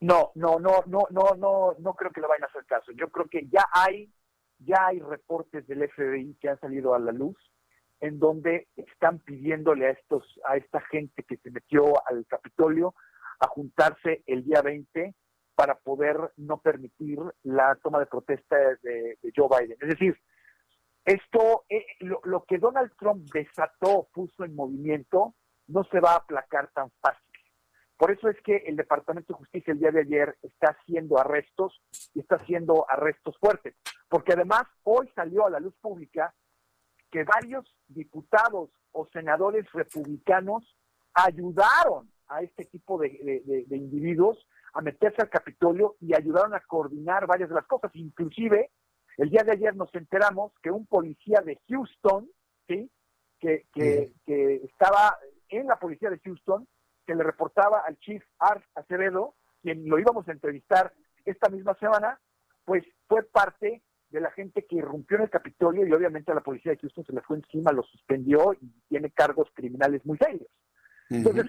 No, no, no, no, no, no, no creo que le vayan a hacer caso. Yo creo que ya hay, ya hay reportes del FBI que han salido a la luz en donde están pidiéndole a estos, a esta gente que se metió al Capitolio a juntarse el día 20 para poder no permitir la toma de protesta de, Joe Biden. Es decir, esto, eh, lo, que Donald Trump desató, puso en movimiento, no se va a aplacar tan fácil. Por eso es que el Departamento de Justicia el día de ayer está haciendo arrestos y está haciendo arrestos fuertes. Porque además hoy salió a la luz pública que varios diputados o senadores republicanos ayudaron a este tipo de, individuos a meterse al Capitolio y ayudaron a coordinar varias de las cosas. Inclusive, el día de ayer nos enteramos que un policía de Houston, ¿sí? que, que, estaba en la policía de Houston que le reportaba al chief Art Acevedo, quien lo íbamos a entrevistar esta misma semana, pues fue parte de la gente que irrumpió en el Capitolio y obviamente a la policía de Houston se le fue encima, lo suspendió y tiene cargos criminales muy serios. Entonces,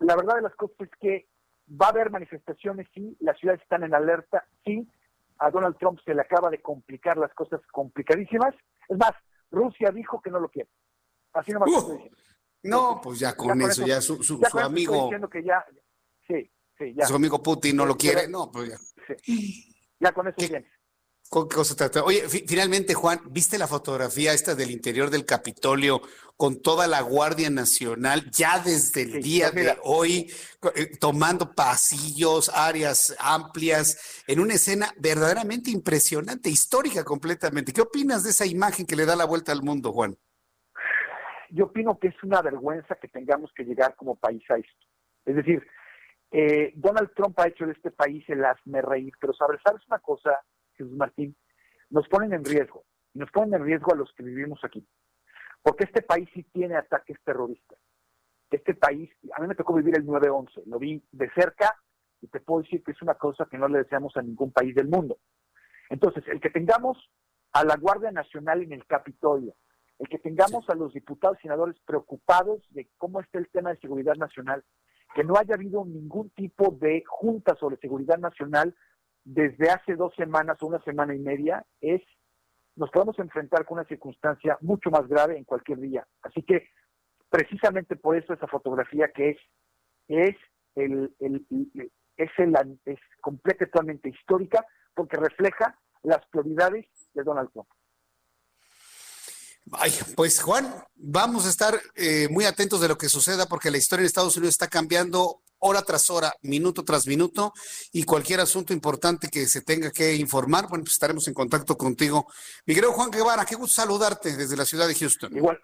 la verdad de las cosas es que va a haber manifestaciones, sí, las ciudades están en alerta, sí, a Donald Trump se le acaba de complicar las cosas complicadísimas. Es más, Rusia dijo que no lo quiere. Así nomás uh, No, pues ya con, eso, ya su, su, su amigo. Que ya, sí, sí, ya. Su amigo Putin no lo quiere, no, pues ya. Sí. Ya con eso tienes. ¿Con qué cosa trata? Oye, finalmente, Juan, ¿viste la fotografía esta del interior del Capitolio con toda la Guardia Nacional ya desde el día pues de hoy, eh, tomando pasillos, áreas amplias, en una escena verdaderamente impresionante, histórica completamente? ¿Qué opinas de esa imagen que le da la vuelta al mundo, Juan? Yo opino que es una vergüenza que tengamos que llegar como país a esto. Es decir, eh, Donald Trump ha hecho de este país el hazme reír, pero sabes, ¿sabes una cosa? Jesús Martín, nos ponen en riesgo, y nos ponen en riesgo a los que vivimos aquí. Porque este país sí tiene ataques terroristas. Este país, a mí me tocó vivir el 9-11, lo vi de cerca y te puedo decir que es una cosa que no le deseamos a ningún país del mundo. Entonces, el que tengamos a la Guardia Nacional en el Capitolio, el que tengamos a los diputados y senadores preocupados de cómo está el tema de seguridad nacional, que no haya habido ningún tipo de junta sobre seguridad nacional desde hace dos semanas o una semana y media es, nos podemos enfrentar con una circunstancia mucho más grave en cualquier día. Así que precisamente por eso esa fotografía que es, es, el, el, es, el, es completamente histórica porque refleja las prioridades de Donald Trump. Ay, pues Juan, vamos a estar eh, muy atentos de lo que suceda porque la historia en Estados Unidos está cambiando hora tras hora, minuto tras minuto, y cualquier asunto importante que se tenga que informar, bueno, pues estaremos en contacto contigo. Miguel Juan Guevara, qué gusto saludarte desde la ciudad de Houston. Igual,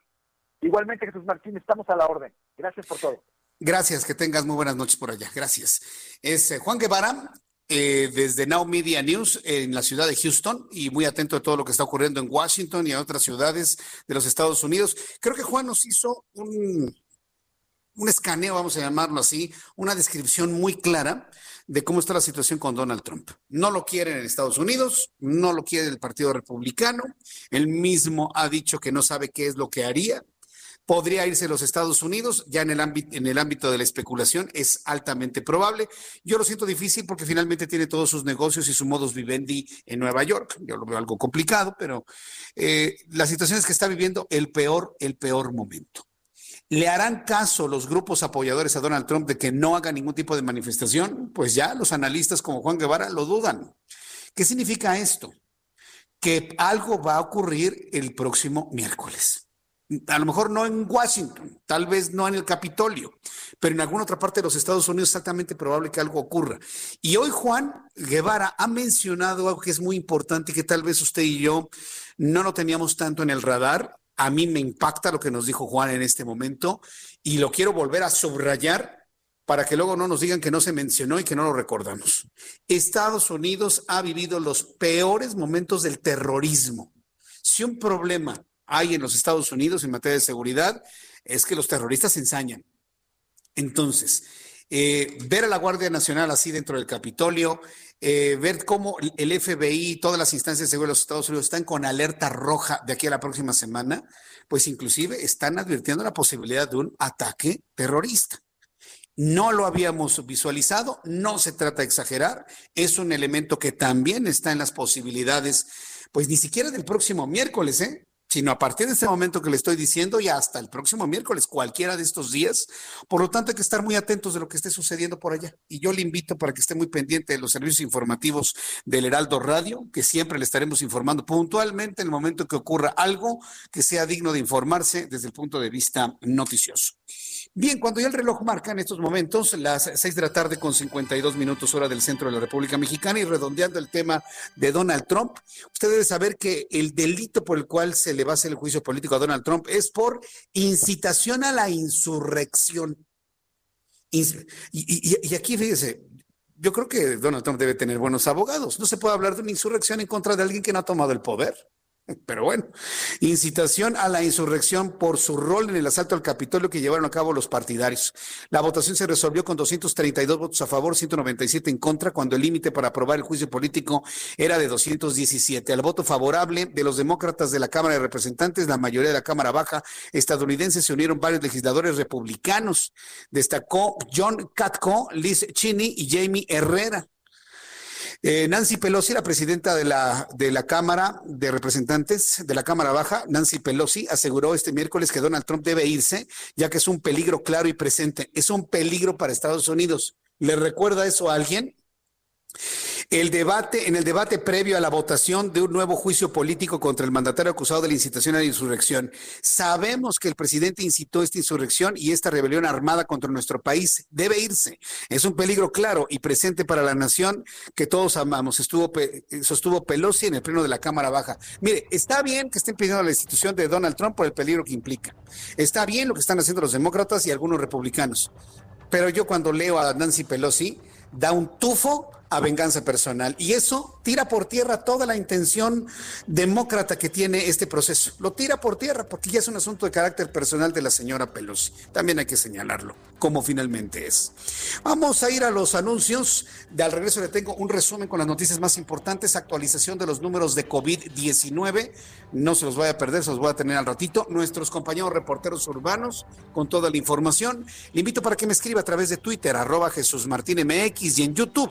igualmente Jesús Martín, estamos a la orden. Gracias por todo. Gracias, que tengas muy buenas noches por allá. Gracias. Es eh, Juan Guevara, eh, desde Now Media News en la ciudad de Houston y muy atento de todo lo que está ocurriendo en Washington y en otras ciudades de los Estados Unidos. Creo que Juan nos hizo un, un escaneo, vamos a llamarlo así, una descripción muy clara de cómo está la situación con Donald Trump. No lo quieren en Estados Unidos, no lo quiere el Partido Republicano, él mismo ha dicho que no sabe qué es lo que haría. Podría irse a los Estados Unidos, ya en el, ámbito, en el ámbito de la especulación es altamente probable. Yo lo siento difícil porque finalmente tiene todos sus negocios y su modus vivendi en Nueva York. Yo lo veo algo complicado, pero eh, la situación es que está viviendo el peor, el peor momento. ¿Le harán caso los grupos apoyadores a Donald Trump de que no haga ningún tipo de manifestación? Pues ya los analistas como Juan Guevara lo dudan. ¿Qué significa esto? Que algo va a ocurrir el próximo miércoles. A lo mejor no en Washington, tal vez no en el Capitolio, pero en alguna otra parte de los Estados Unidos es altamente probable que algo ocurra. Y hoy Juan Guevara ha mencionado algo que es muy importante y que tal vez usted y yo no lo teníamos tanto en el radar a mí me impacta lo que nos dijo Juan en este momento y lo quiero volver a subrayar para que luego no nos digan que no se mencionó y que no lo recordamos. Estados Unidos ha vivido los peores momentos del terrorismo. Si un problema hay en los Estados Unidos en materia de seguridad, es que los terroristas ensañan. Entonces, eh, ver a la Guardia Nacional así dentro del Capitolio, eh, ver cómo el FBI todas las instancias de seguridad de los Estados Unidos están con alerta roja de aquí a la próxima semana, pues inclusive están advirtiendo la posibilidad de un ataque terrorista. No lo habíamos visualizado, no se trata de exagerar, es un elemento que también está en las posibilidades, pues ni siquiera del próximo miércoles, ¿eh? Sino a partir de este momento que le estoy diciendo y hasta el próximo miércoles, cualquiera de estos días. Por lo tanto, hay que estar muy atentos de lo que esté sucediendo por allá. Y yo le invito para que esté muy pendiente de los servicios informativos del Heraldo Radio, que siempre le estaremos informando puntualmente en el momento que ocurra algo que sea digno de informarse desde el punto de vista noticioso. Bien, cuando ya el reloj marca en estos momentos las seis de la tarde con 52 minutos hora del centro de la República Mexicana y redondeando el tema de Donald Trump, usted debe saber que el delito por el cual se le va a hacer el juicio político a Donald Trump es por incitación a la insurrección. Y, y aquí fíjese, yo creo que Donald Trump debe tener buenos abogados. No se puede hablar de una insurrección en contra de alguien que no ha tomado el poder. Pero bueno, incitación a la insurrección por su rol en el asalto al Capitolio que llevaron a cabo los partidarios. La votación se resolvió con 232 votos a favor, 197 en contra, cuando el límite para aprobar el juicio político era de 217. Al voto favorable de los demócratas de la Cámara de Representantes, la mayoría de la Cámara Baja estadounidense, se unieron varios legisladores republicanos. Destacó John Katko, Liz Cheney y Jamie Herrera. Eh, Nancy Pelosi, la presidenta de la, de la Cámara de Representantes de la Cámara Baja, Nancy Pelosi, aseguró este miércoles que Donald Trump debe irse, ya que es un peligro claro y presente. Es un peligro para Estados Unidos. ¿Le recuerda eso a alguien? El debate, en el debate previo a la votación de un nuevo juicio político contra el mandatario acusado de la incitación a la insurrección, sabemos que el presidente incitó esta insurrección y esta rebelión armada contra nuestro país. Debe irse. Es un peligro claro y presente para la nación que todos amamos. Estuvo, sostuvo Pelosi en el pleno de la Cámara Baja. Mire, está bien que estén pidiendo la institución de Donald Trump por el peligro que implica. Está bien lo que están haciendo los demócratas y algunos republicanos. Pero yo cuando leo a Nancy Pelosi, da un tufo a venganza personal. Y eso tira por tierra toda la intención demócrata que tiene este proceso. Lo tira por tierra porque ya es un asunto de carácter personal de la señora Pelosi. También hay que señalarlo, como finalmente es. Vamos a ir a los anuncios. De al regreso le tengo un resumen con las noticias más importantes, actualización de los números de COVID-19. No se los vaya a perder, se los voy a tener al ratito. Nuestros compañeros reporteros urbanos con toda la información. Le invito para que me escriba a través de Twitter, arroba Jesús Martín MX y en YouTube.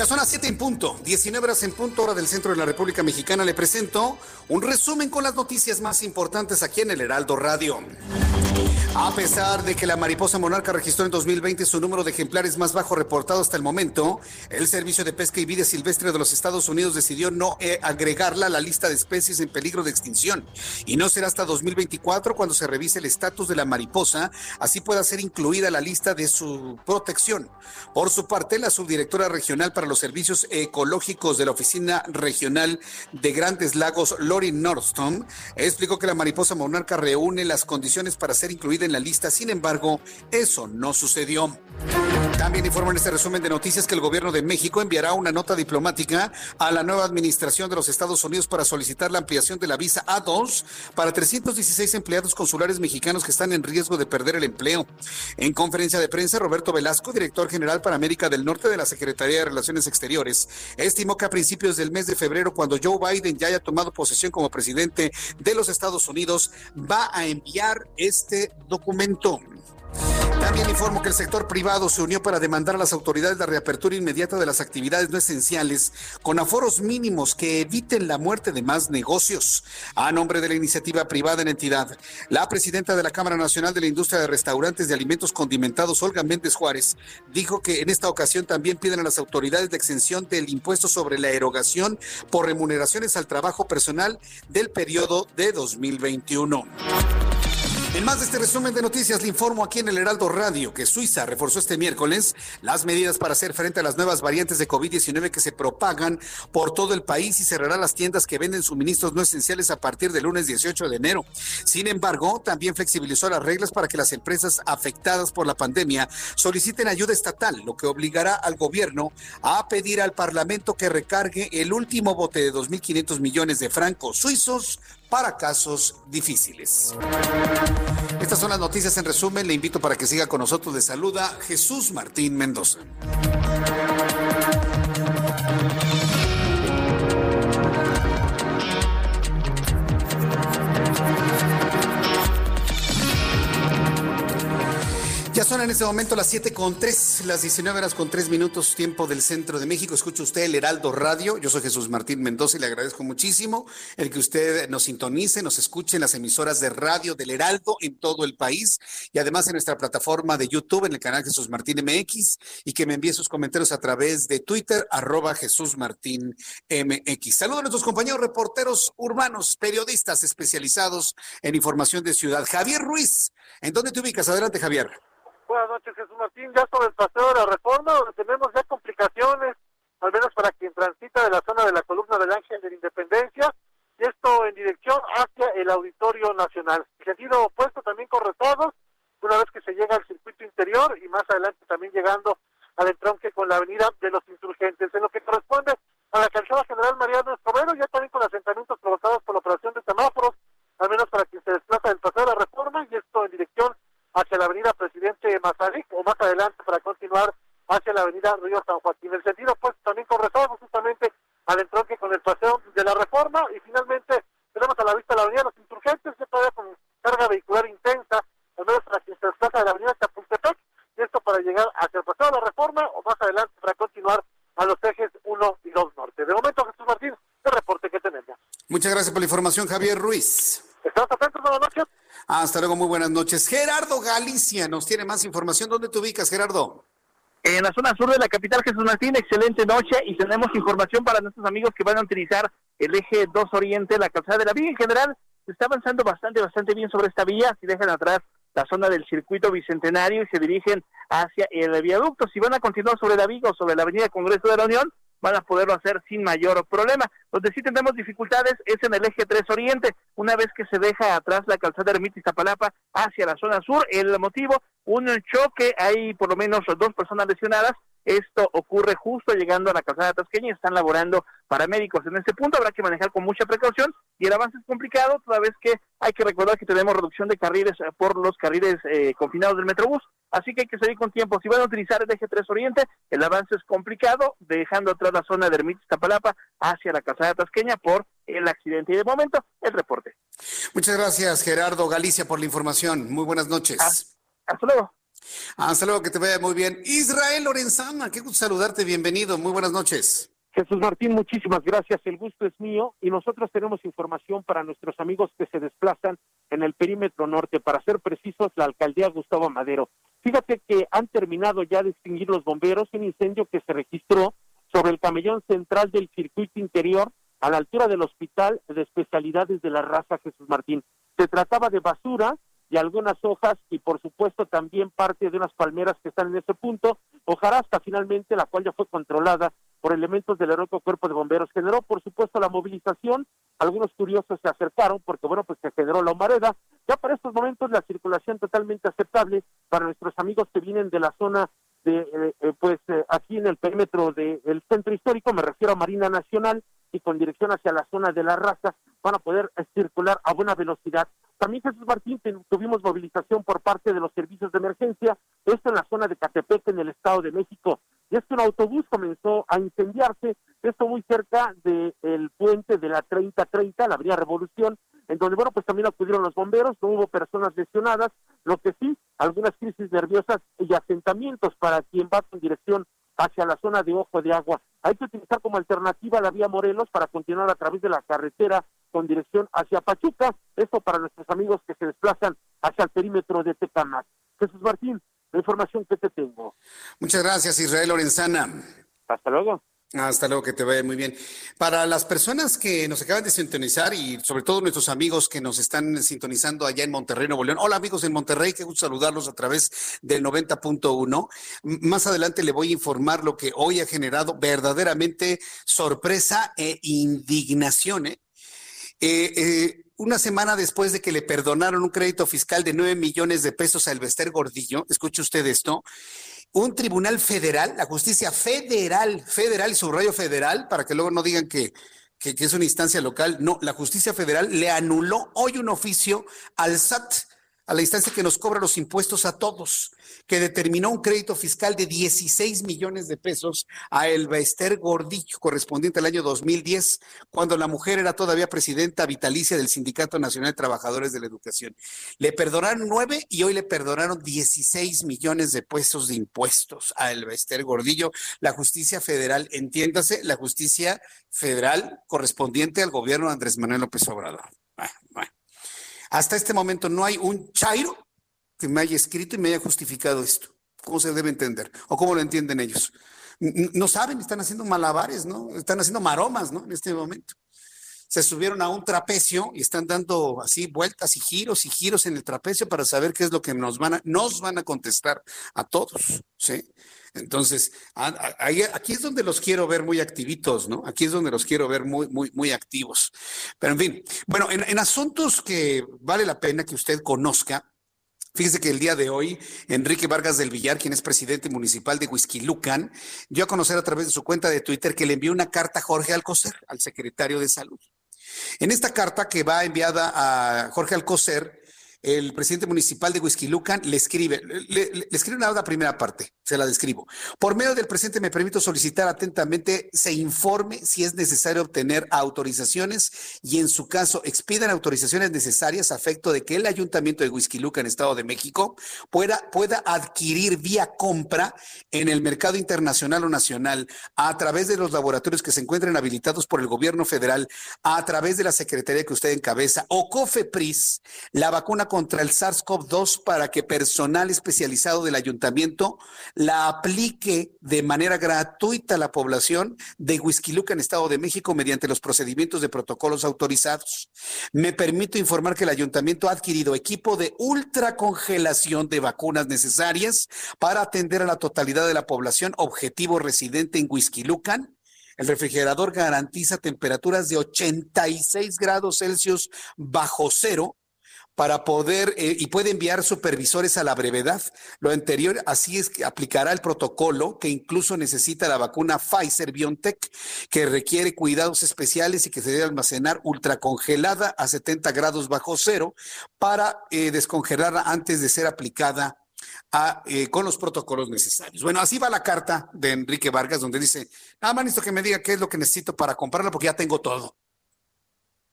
Ya son las 7 en punto, 19 horas en punto, hora del centro de la República Mexicana. Le presento un resumen con las noticias más importantes aquí en el Heraldo Radio. A pesar de que la mariposa monarca registró en 2020 su número de ejemplares más bajo reportado hasta el momento, el Servicio de Pesca y Vida Silvestre de los Estados Unidos decidió no eh, agregarla a la lista de especies en peligro de extinción. Y no será hasta 2024 cuando se revise el estatus de la mariposa, así pueda ser incluida la lista de su protección. Por su parte, la subdirectora regional para los servicios ecológicos de la Oficina Regional de Grandes Lagos, Lori Nordstrom, explicó que la mariposa monarca reúne las condiciones para ser incluida en la lista. Sin embargo, eso no sucedió. También informa en este resumen de noticias que el gobierno de México enviará una nota diplomática a la nueva administración de los Estados Unidos para solicitar la ampliación de la visa A2 para 316 empleados consulares mexicanos que están en riesgo de perder el empleo. En conferencia de prensa, Roberto Velasco, director general para América del Norte de la Secretaría de Relaciones Exteriores, estimó que a principios del mes de febrero, cuando Joe Biden ya haya tomado posesión como presidente de los Estados Unidos, va a enviar este documento. También informo que el sector privado se unió para demandar a las autoridades la reapertura inmediata de las actividades no esenciales con aforos mínimos que eviten la muerte de más negocios. A nombre de la iniciativa privada en entidad, la presidenta de la Cámara Nacional de la Industria de Restaurantes de Alimentos Condimentados, Olga Méndez Juárez, dijo que en esta ocasión también piden a las autoridades la exención del impuesto sobre la erogación por remuneraciones al trabajo personal del periodo de 2021. En más de este resumen de noticias, le informo aquí en el Heraldo Radio que Suiza reforzó este miércoles las medidas para hacer frente a las nuevas variantes de COVID-19 que se propagan por todo el país y cerrará las tiendas que venden suministros no esenciales a partir del lunes 18 de enero. Sin embargo, también flexibilizó las reglas para que las empresas afectadas por la pandemia soliciten ayuda estatal, lo que obligará al gobierno a pedir al Parlamento que recargue el último bote de 2.500 millones de francos suizos para casos difíciles. Estas son las noticias en resumen. Le invito para que siga con nosotros. De saluda Jesús Martín Mendoza. Son en este momento las 7 con 3, las 19 horas con 3 minutos, tiempo del centro de México. Escucha usted el Heraldo Radio. Yo soy Jesús Martín Mendoza y le agradezco muchísimo el que usted nos sintonice, nos escuche en las emisoras de radio del Heraldo en todo el país y además en nuestra plataforma de YouTube, en el canal Jesús Martín MX y que me envíe sus comentarios a través de Twitter, arroba Jesús Martín MX. Saludos a nuestros compañeros reporteros urbanos, periodistas especializados en información de ciudad. Javier Ruiz, ¿en dónde te ubicas? Adelante, Javier. Buenas noches, Jesús Martín. Ya sobre el paseo de la reforma, donde tenemos ya complicaciones, al menos para quien transita de la zona de la columna del Ángel de la Independencia, y esto en dirección hacia el Auditorio Nacional. En sentido opuesto también con retardos, una vez que se llega al circuito interior y más adelante también llegando al entronque con la avenida de los insurgentes. En lo que corresponde a la calzada general Mariano Escobedo, ya también con asentamientos provocados por la operación de semáforos, al menos para quien se desplaza del paseo de la reforma, y esto en dirección hacia la avenida Presidente Mazarik o más adelante para continuar hacia la avenida Río San Joaquín. El sentido pues también rezago justamente al entronque con el paseo de la reforma y finalmente tenemos a la vista la avenida Los Insurgentes, que todavía con carga vehicular intensa, al menos para quien se desplaza de la avenida Chapultepec, y esto para llegar hacia el paseo de la reforma o más adelante para continuar a los ejes 1 y 2 norte. De momento, Jesús Martín, el reporte que tenemos. Muchas gracias por la información, Javier Ruiz. Estamos atentos, buenas noches. Hasta luego, muy buenas noches. Gerardo Galicia nos tiene más información. ¿Dónde te ubicas, Gerardo? En la zona sur de la capital, Jesús Martín, excelente noche y tenemos información para nuestros amigos que van a utilizar el eje 2 Oriente, la calzada de la vía en general. Se está avanzando bastante, bastante bien sobre esta vía. Si dejan atrás la zona del circuito bicentenario y se dirigen hacia el viaducto, si van a continuar sobre la Viga o sobre la avenida Congreso de la Unión, van a poderlo hacer sin mayor problema. Donde sí tendremos dificultades es en el eje 3 Oriente, una vez que se deja atrás la calzada Ermita Iztapalapa hacia la zona sur. El motivo, un choque, hay por lo menos dos personas lesionadas. Esto ocurre justo llegando a la calzada tasqueña y están laborando paramédicos. En este punto habrá que manejar con mucha precaución y el avance es complicado, toda vez que hay que recordar que tenemos reducción de carriles eh, por los carriles eh, confinados del Metrobús, así que hay que salir con tiempo. Si van a utilizar el eje 3 Oriente, el avance es complicado, dejando atrás la zona de Ermita Iztapalapa hacia la calzada tasqueña por el accidente. Y de momento, el reporte. Muchas gracias, Gerardo Galicia, por la información. Muy buenas noches. Hasta luego. Hasta luego, que te vaya muy bien. Israel Lorenzana, qué gusto saludarte, bienvenido, muy buenas noches. Jesús Martín, muchísimas gracias, el gusto es mío y nosotros tenemos información para nuestros amigos que se desplazan en el perímetro norte, para ser precisos, la alcaldía Gustavo Madero. Fíjate que han terminado ya de extinguir los bomberos un incendio que se registró sobre el camellón central del circuito interior a la altura del hospital de especialidades de la raza Jesús Martín. Se trataba de basura y algunas hojas y por supuesto también parte de unas palmeras que están en ese punto, hojarasca finalmente, la cual ya fue controlada por elementos del heroico cuerpo de bomberos. Generó por supuesto la movilización, algunos curiosos se acercaron porque bueno, pues se generó la humareda. Ya para estos momentos la circulación totalmente aceptable para nuestros amigos que vienen de la zona de, eh, eh, pues eh, aquí en el perímetro del centro histórico, me refiero a Marina Nacional, y con dirección hacia la zona de la raza, van a poder circular a buena velocidad. También Jesús Martín tuvimos movilización por parte de los servicios de emergencia, esto en la zona de Catepec, en el Estado de México. Y es que un autobús comenzó a incendiarse, esto muy cerca del puente de la 3030, la Avenida Revolución, en donde, bueno, pues también acudieron los bomberos, no hubo personas lesionadas, lo que sí, algunas crisis nerviosas y asentamientos para quien va con dirección hacia la zona de Ojo de Agua. Hay que utilizar como alternativa la vía Morelos para continuar a través de la carretera con dirección hacia Pachuca. Esto para nuestros amigos que se desplazan hacia el perímetro de Tecamac. Jesús Martín, la información que te tengo. Muchas gracias, Israel Lorenzana. Hasta luego. Hasta luego, que te vaya muy bien. Para las personas que nos acaban de sintonizar y sobre todo nuestros amigos que nos están sintonizando allá en Monterrey, Nuevo León. Hola amigos en Monterrey, qué gusto saludarlos a través del 90.1. Más adelante le voy a informar lo que hoy ha generado verdaderamente sorpresa e indignación. ¿eh? Eh, eh, una semana después de que le perdonaron un crédito fiscal de 9 millones de pesos a Elvester Gordillo, escuche usted esto, un tribunal federal, la justicia federal, federal y subrayo federal, para que luego no digan que, que, que, es una instancia local, no, la justicia federal le anuló hoy un oficio al SAT, a la instancia que nos cobra los impuestos a todos, que determinó un crédito fiscal de 16 millones de pesos a Elba Ester Gordillo, correspondiente al año 2010, cuando la mujer era todavía presidenta vitalicia del Sindicato Nacional de Trabajadores de la Educación. Le perdonaron nueve y hoy le perdonaron 16 millones de pesos de impuestos a Elba Ester Gordillo. La justicia federal, entiéndase, la justicia federal correspondiente al gobierno de Andrés Manuel López Obrador. Hasta este momento no hay un chairo que me haya escrito y me haya justificado esto. ¿Cómo se debe entender? ¿O cómo lo entienden ellos? No saben, están haciendo malabares, ¿no? Están haciendo maromas, ¿no? En este momento. Se subieron a un trapecio y están dando así vueltas y giros y giros en el trapecio para saber qué es lo que nos van a, nos van a contestar a todos, ¿sí? Entonces, aquí es donde los quiero ver muy activitos, ¿no? Aquí es donde los quiero ver muy, muy, muy activos. Pero en fin, bueno, en, asuntos que vale la pena que usted conozca, Fíjese que el día de hoy, Enrique Vargas del Villar, quien es presidente municipal de Huizquilucan, dio a conocer a través de su cuenta de Twitter que le envió una carta a Jorge Alcocer, al secretario de Salud. En esta carta que va enviada a Jorge Alcocer, el presidente municipal de Huizquilucan le escribe, le, escribe una, primera parte, se la describo. Por medio del presente me permito solicitar atentamente se informe si es necesario obtener autorizaciones y en su caso expidan autorizaciones necesarias a efecto de que el ayuntamiento de Huizquilucan, Estado de México, pueda, pueda adquirir vía compra en el mercado internacional o nacional a través de los laboratorios que se encuentren habilitados por el gobierno federal, a través de la secretaría que usted encabeza o COFEPRIS, la vacuna contra el SARS-CoV-2 para que personal especializado del ayuntamiento la aplique de manera gratuita a la población de Huizquiluca en Estado de México mediante los procedimientos de protocolos autorizados. Me permito informar que el ayuntamiento ha adquirido equipo de ultracongelación de vacunas necesarias para atender a la totalidad de la población objetivo residente en Huizquilucan el refrigerador garantiza temperaturas de 86 grados Celsius bajo cero para poder eh, y puede enviar supervisores a la brevedad. Lo anterior, así es que aplicará el protocolo que incluso necesita la vacuna Pfizer BioNTech, que requiere cuidados especiales y que se debe almacenar ultracongelada a 70 grados bajo cero para eh, descongelarla antes de ser aplicada a, eh, con los protocolos necesarios. Bueno, así va la carta de Enrique Vargas, donde dice, nada más que me diga qué es lo que necesito para comprarla, porque ya tengo todo.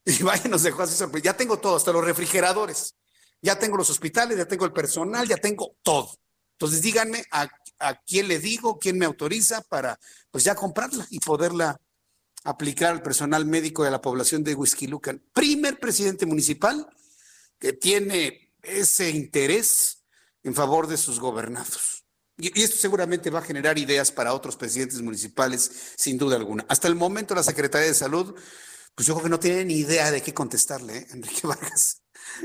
Y vaya, nos dejó así sorprendido. Ya tengo todo, hasta los refrigeradores. Ya tengo los hospitales, ya tengo el personal, ya tengo todo. Entonces díganme a, quién le digo, quién me autoriza para pues ya comprarla y poderla aplicar al personal médico de la población de Lucan. Primer presidente municipal que tiene ese interés en favor de sus gobernados. Y, y, esto seguramente va a generar ideas para otros presidentes municipales, sin duda alguna. Hasta el momento la Secretaría de Salud pues yo creo que no tiene ni idea de qué contestarle, ¿eh? Enrique Vargas.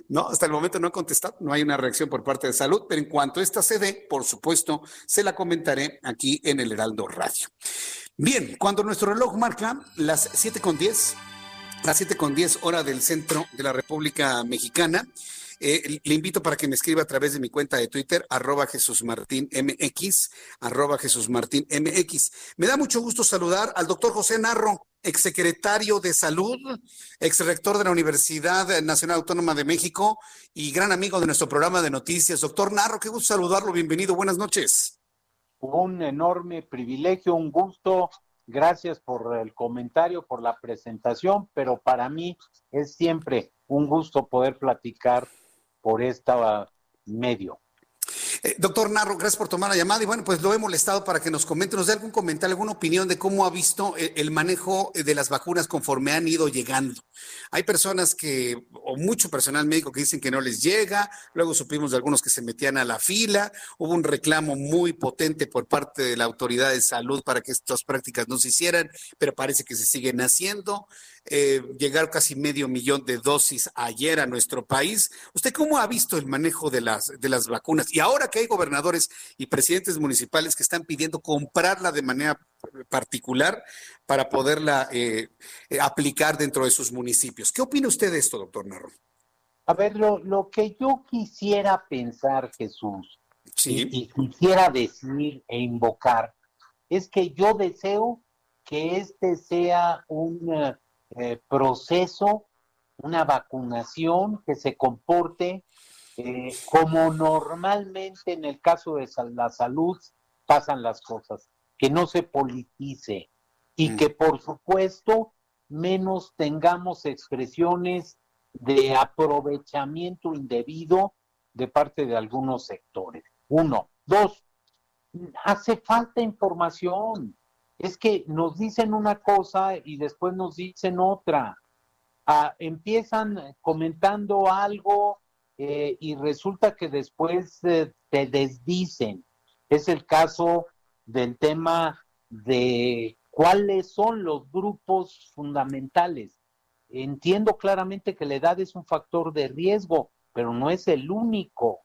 No, hasta el momento no ha contestado, no hay una reacción por parte de salud, pero en cuanto esta se dé, por supuesto, se la comentaré aquí en el Heraldo Radio. Bien, cuando nuestro reloj marca las 7 con 10, las 7 con 10 hora del centro de la República Mexicana, eh, le invito para que me escriba a través de mi cuenta de Twitter, arroba Jesús Martín MX, arroba Jesús Martín MX. Me da mucho gusto saludar al doctor José Narro exsecretario de Salud, exrector de la Universidad Nacional Autónoma de México y gran amigo de nuestro programa de noticias. Doctor Narro, qué gusto saludarlo, bienvenido, buenas noches. Un enorme privilegio, un gusto. Gracias por el comentario, por la presentación, pero para mí es siempre un gusto poder platicar por este medio. Eh, doctor Narro, gracias por tomar la llamada y bueno, pues lo he molestado para que nos comente, nos dé algún comentario, alguna opinión de cómo ha visto el, el, manejo de las vacunas conforme han ido llegando. Hay personas que, o mucho personal médico que dicen que no les llega, luego supimos de algunos que se metían a la fila, hubo un reclamo muy potente por parte de la autoridad de salud para que estas prácticas no se hicieran, pero parece que se siguen haciendo. Eh, llegar casi medio millón de dosis ayer a nuestro país. ¿Usted cómo ha visto el manejo de las, de las vacunas? Y ahora que hay gobernadores y presidentes municipales que están pidiendo comprarla de manera particular para poderla eh, eh, aplicar dentro de sus municipios. ¿Qué opina usted de esto, doctor Narro? A ver, lo, lo que yo quisiera pensar, Jesús, y quisiera decir e invocar, es que yo deseo que este sea un eh, proceso, una vacunación que se comporte eh, como normalmente en el caso de la salud pasan las cosas, que no se politice y mm. que por supuesto menos tengamos expresiones de aprovechamiento indebido de parte de algunos sectores. Uno. Dos, hace falta información. Es que nos dicen una cosa y después nos dicen otra. Ah, empiezan comentando algo eh, y resulta que después eh, te desdicen. Es el caso del tema de cuáles son los grupos fundamentales. Entiendo claramente que la edad es un factor de riesgo, pero no es el único.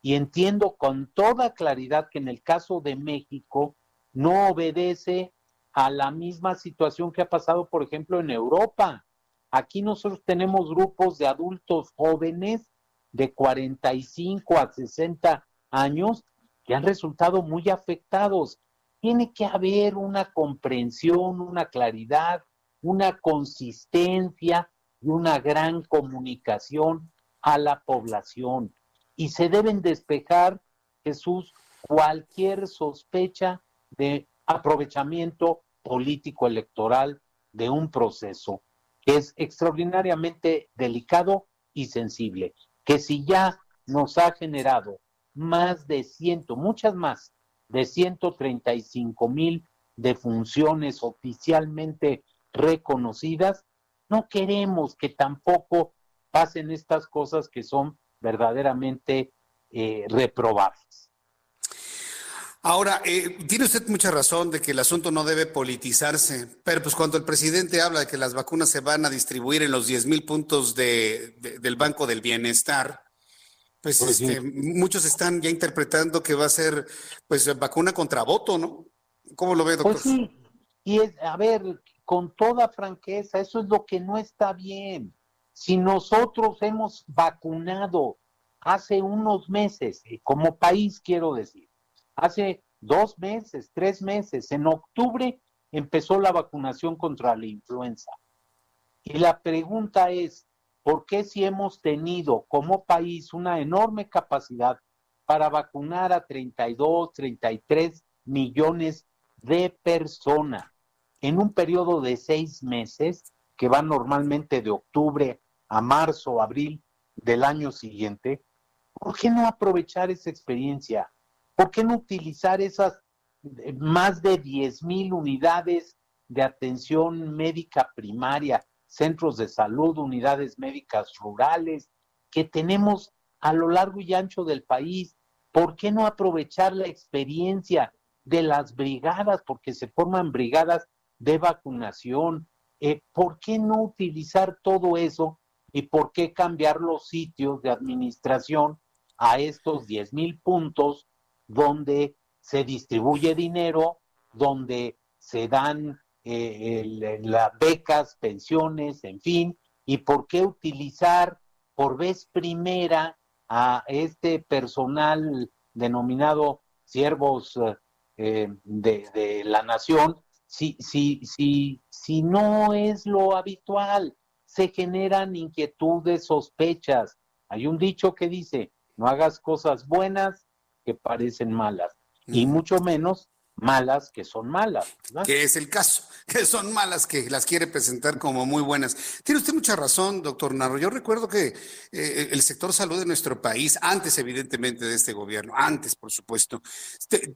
Y entiendo con toda claridad que en el caso de México no obedece a la misma situación que ha pasado, por ejemplo, en Europa. Aquí nosotros tenemos grupos de adultos jóvenes de 45 a 60 años que han resultado muy afectados. Tiene que haber una comprensión, una claridad, una consistencia y una gran comunicación a la población. Y se deben despejar, Jesús, cualquier sospecha de aprovechamiento político electoral de un proceso que es extraordinariamente delicado y sensible, que si ya nos ha generado más de ciento, muchas más, de 135 mil defunciones oficialmente reconocidas, no queremos que tampoco pasen estas cosas que son verdaderamente eh, reprobables. Ahora, eh, tiene usted mucha razón de que el asunto no debe politizarse, pero pues cuando el presidente habla de que las vacunas se van a distribuir en los 10 mil puntos de, del Banco del Bienestar, pues, pues este, muchos están ya interpretando que va a ser pues vacuna contra voto, ¿no? ¿Cómo lo ve, doctor? Pues sí, y es, a ver, con toda franqueza, eso es lo que no está bien. Si nosotros hemos vacunado hace unos meses, como país quiero decir, hace dos meses, tres meses, en octubre empezó la vacunación contra la influenza. Y la pregunta es, ¿Por qué si hemos tenido como país una enorme capacidad para vacunar a 32, 33 millones de personas en un periodo de seis meses, que va normalmente de octubre a marzo, abril del año siguiente, ¿por qué no aprovechar esa experiencia? ¿Por qué no utilizar esas eh, más de 10 mil unidades de atención médica primaria centros de salud, unidades médicas rurales que tenemos a lo largo y ancho del país. ¿Por qué no aprovechar la experiencia de las brigadas? Porque se forman brigadas de vacunación. Eh, ¿Por qué no utilizar todo eso y por qué cambiar los sitios de administración a estos 10 mil puntos donde se distribuye dinero, donde se dan eh, las becas, pensiones, en fin, y por qué utilizar por vez primera a este personal denominado siervos eh, de, la nación, si, si, si, si no es lo habitual, se generan inquietudes, sospechas. Hay un dicho que dice, no hagas cosas buenas que parecen malas, y mucho menos malas que son malas. Que es el caso, que son malas que las quiere presentar como muy buenas. Tiene usted mucha razón, doctor Narro. Yo recuerdo que eh, el sector salud de nuestro país, antes evidentemente de este gobierno, antes por supuesto,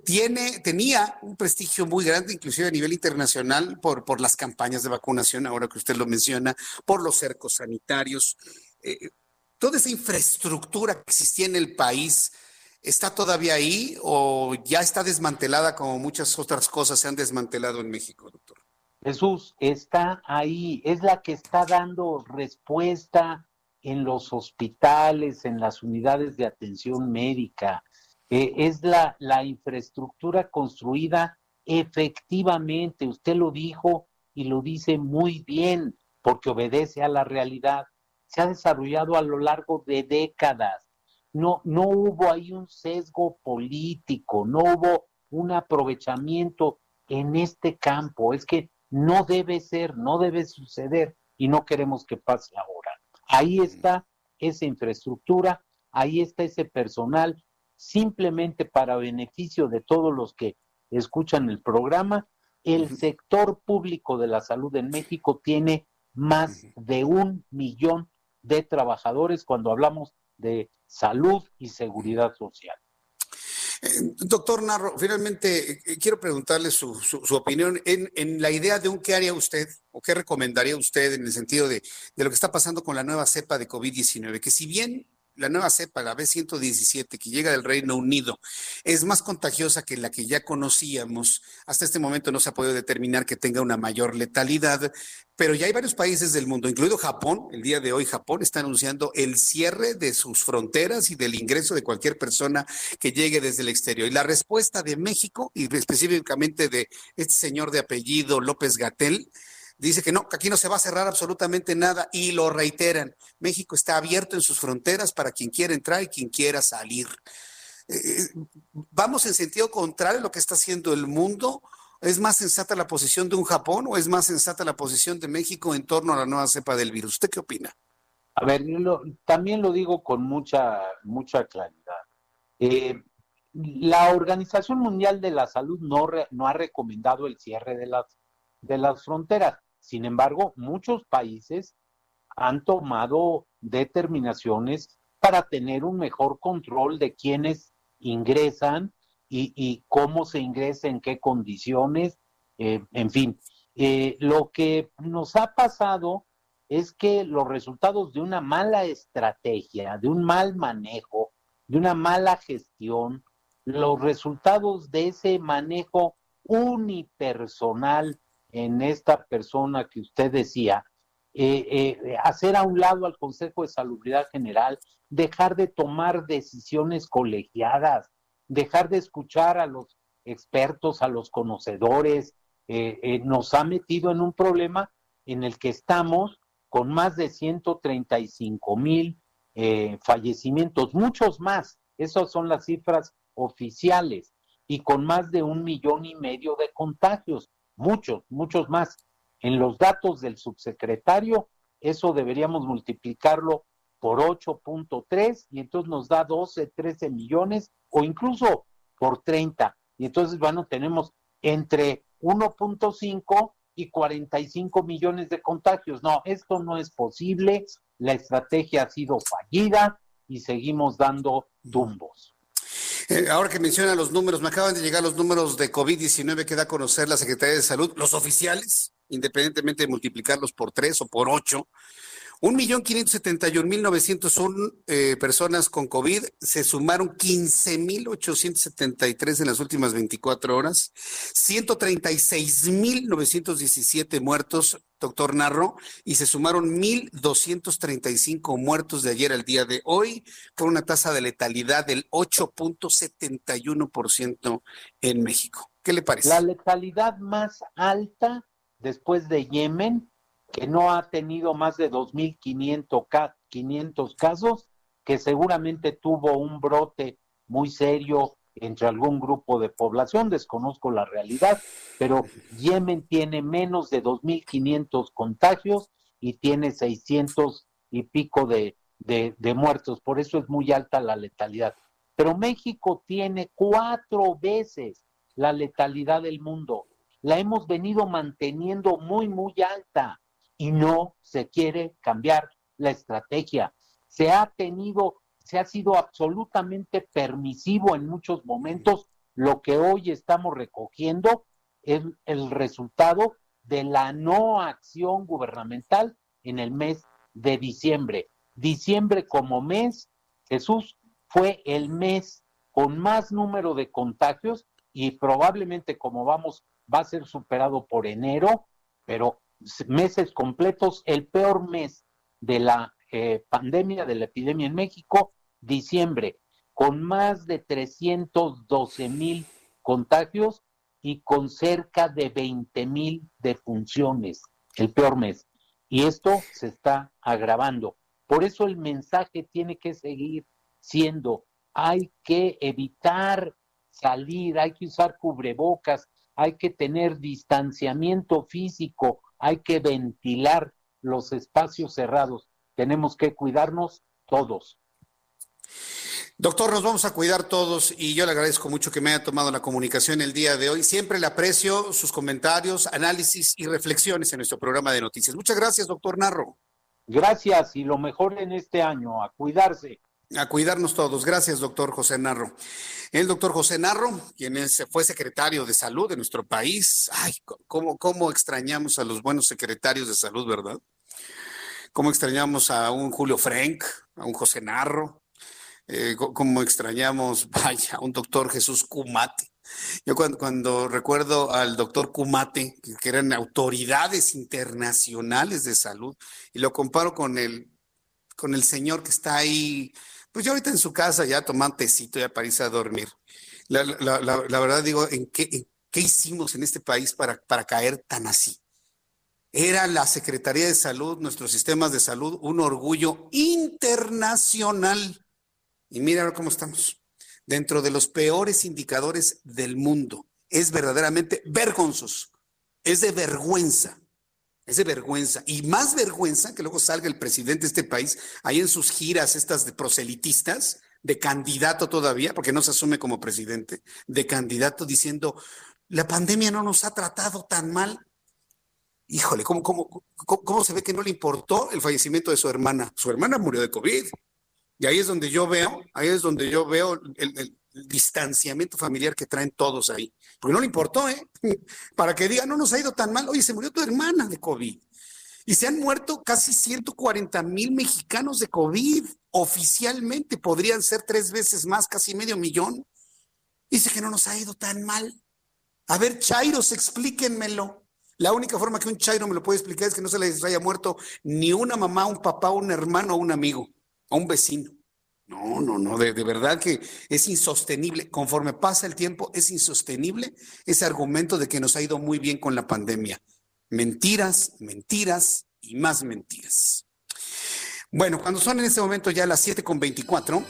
tiene, tenía un prestigio muy grande, inclusive a nivel internacional, por, por las campañas de vacunación, ahora que usted lo menciona, por los cercos sanitarios. Eh, toda esa infraestructura que existía en el país ¿Está todavía ahí o ya está desmantelada como muchas otras cosas se han desmantelado en México, doctor? Jesús, está ahí, es la que está dando respuesta en los hospitales, en las unidades de atención médica. Eh, es la, la infraestructura construida efectivamente, usted lo dijo y lo dice muy bien, porque obedece a la realidad. Se ha desarrollado a lo largo de décadas no, no hubo ahí un sesgo político, no hubo un aprovechamiento en este campo. Es que no debe ser, no debe suceder y no queremos que pase ahora. Ahí está esa infraestructura ahí está ese personal, simplemente para beneficio de todos los que escuchan el programa, el sector público de la salud en México tiene más de un millón de trabajadores. Cuando hablamos de salud y seguridad social. Eh, doctor Narro, finalmente eh, quiero preguntarle su, su, opinión en, en, la idea de un qué haría usted o qué recomendaría usted en el sentido de, de lo que está pasando con la nueva cepa de COVID-19, que si bien la nueva cepa, la B117, que llega del Reino Unido, es más contagiosa que la que ya conocíamos. Hasta este momento no se ha podido determinar que tenga una mayor letalidad, pero ya hay varios países del mundo, incluido Japón. El día de hoy Japón está anunciando el cierre de sus fronteras y del ingreso de cualquier persona que llegue desde el exterior. Y la respuesta de México, y específicamente de este señor de apellido López Gatel, dice que no, que aquí no se va a cerrar absolutamente nada y lo reiteran. México está abierto en sus fronteras para quien quiera entrar y quien quiera salir. Eh, eh, ¿Vamos en sentido contrario a lo que está haciendo el mundo? ¿Es más sensata la posición de un Japón o es más sensata la posición de México en torno a la nueva cepa del virus? ¿Usted qué opina? A ver, también lo digo con mucha, mucha claridad. Eh, la Organización Mundial de la Salud no, no ha recomendado el cierre de las, de las fronteras. Sin embargo, muchos países han tomado determinaciones para tener un mejor control de quienes ingresan y, cómo se ingresa, en qué condiciones, eh, en fin. Eh, lo que nos ha pasado es que los resultados de una mala estrategia, de un mal manejo, de una mala gestión, los resultados de ese manejo unipersonal en esta persona que usted decía, eh, eh, hacer a un lado al Consejo de Salubridad General, dejar de tomar decisiones colegiadas, dejar de escuchar a los expertos, a los conocedores, eh, nos ha metido en un problema en el que estamos con más de 135 mil fallecimientos, muchos más, esas son las cifras oficiales, y con más de un millón y medio de contagios muchos, muchos más. En los datos del subsecretario, eso deberíamos multiplicarlo por 8.3 y entonces nos da 12, 13 millones o incluso por 30. Y entonces, bueno, tenemos entre 1.5 y 45 millones de contagios. No, esto no es posible. La estrategia ha sido fallida y seguimos dando tumbos. Eh, ahora que menciona los números, me acaban de llegar los números de COVID-19 que da a conocer la Secretaría de Salud, los oficiales, independientemente de multiplicarlos por tres o por ocho. Un millón quinientos setenta y un mil novecientos eh, personas con COVID, se sumaron quince mil ochocientos setenta y tres en las últimas 24 horas, ciento treinta y seis mil novecientos diecisiete muertos, doctor Narro, y se sumaron mil doscientos treinta y cinco muertos de ayer al día de hoy, con una tasa de letalidad del ocho punto setenta y uno por ciento en México. ¿Qué le parece? La letalidad más alta después de Yemen que no ha tenido más de 2.500 casos, que seguramente tuvo un brote muy serio entre algún grupo de población, desconozco la realidad, pero Yemen tiene menos de 2.500 contagios y tiene 600 y pico de, de, de, muertos, por eso es muy alta la letalidad. Pero México tiene cuatro veces la letalidad del mundo. La hemos venido manteniendo muy, muy alta y no se quiere cambiar la estrategia. Se ha tenido, se ha sido absolutamente permisivo en muchos momentos. Lo que hoy estamos recogiendo es el resultado de la no acción gubernamental en el mes de diciembre. Diciembre como mes, Jesús, fue el mes con más número de contagios y probablemente como vamos va a ser superado por enero, pero meses completos, el peor mes de la eh, pandemia, de la epidemia en México, diciembre, con más de 312 mil contagios y con cerca de 20 mil defunciones, el peor mes. Y esto se está agravando. Por eso el mensaje tiene que seguir siendo, hay que evitar salir, hay que usar cubrebocas, hay que tener distanciamiento físico, hay que ventilar los espacios cerrados. Tenemos que cuidarnos todos. Doctor, nos vamos a cuidar todos y yo le agradezco mucho que me haya tomado la comunicación el día de hoy. Siempre le aprecio sus comentarios, análisis y reflexiones en nuestro programa de noticias. Muchas gracias, doctor Narro. Gracias y lo mejor en este año, a cuidarse. A cuidarnos todos. Gracias, doctor José Narro. El doctor José Narro, quien es, fue secretario de salud de nuestro país. Ay, cómo, cómo extrañamos a los buenos secretarios de salud, ¿verdad? Cómo extrañamos a un Julio Frank, a un José Narro, eh, como extrañamos, vaya, a un doctor Jesús Cumate. Yo cuando, cuando, recuerdo al doctor Cumate, que eran autoridades internacionales de salud, y lo comparo con el, con el señor que está ahí, pues yo ahorita en su casa ya tomando tecito, ya para irse a dormir. La, verdad digo, ¿en qué, hicimos en este país para, para caer tan así? Era la Secretaría de Salud, nuestros sistemas de salud, un orgullo internacional y mira cómo estamos. Dentro de los peores indicadores del mundo. Es verdaderamente vergonzoso. Es de vergüenza. Es de vergüenza. Y más vergüenza que luego salga el presidente de este país ahí en sus giras estas de proselitistas, de candidato todavía, porque no se asume como presidente, de candidato diciendo, la pandemia no nos ha tratado tan mal. Híjole, ¿cómo, cómo, cómo se ve que no le importó el fallecimiento de su hermana? Su hermana murió de COVID. Y ahí es donde yo veo, ahí es donde yo veo el, distanciamiento familiar que traen todos ahí. Porque no le importó, ¿eh? Para que diga, no nos ha ido tan mal. Oye, se murió tu hermana de COVID. Y se han muerto casi 140 mil mexicanos de COVID. Oficialmente podrían ser tres veces más, casi medio millón. Dice que no nos ha ido tan mal. A ver, Chairos, explíquenmelo. La única forma que un Chairo me lo puede explicar es que no se les haya muerto ni una mamá, un papá, un hermano o un amigo a un vecino. No, no, no, de, verdad que es insostenible. Conforme pasa el tiempo, es insostenible ese argumento de que nos ha ido muy bien con la pandemia. Mentiras, mentiras y más mentiras. Bueno, cuando son en este momento ya las 7 con 24,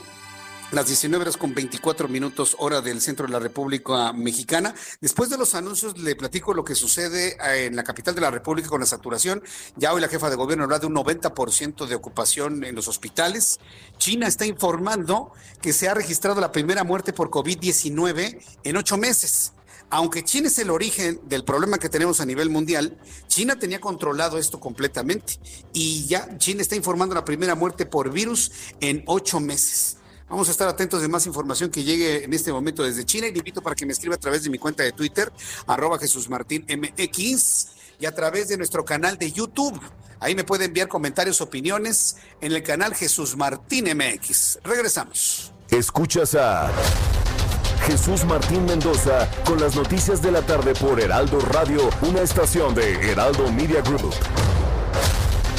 las 19 horas con 24 minutos hora del centro de la República Mexicana. Después de los anuncios le platico lo que sucede eh, en la capital de la República con la saturación. Ya hoy la jefa de gobierno habla de un 90% de ocupación en los hospitales. China está informando que se ha registrado la primera muerte por COVID-19 en ocho meses. Aunque China es el origen del problema que tenemos a nivel mundial, China tenía controlado esto completamente y ya China está informando la primera muerte por virus en ocho meses. Vamos a estar atentos de más información que llegue en este momento desde China y le invito para que me escriba a través de mi cuenta de Twitter, arroba Jesús Martín MX y a través de nuestro canal de YouTube. Ahí me puede enviar comentarios, opiniones en el canal Jesús Martín MX. Regresamos. Escuchas a Jesús Martín Mendoza con las noticias de la tarde por Heraldo Radio, una estación de Heraldo Media Group.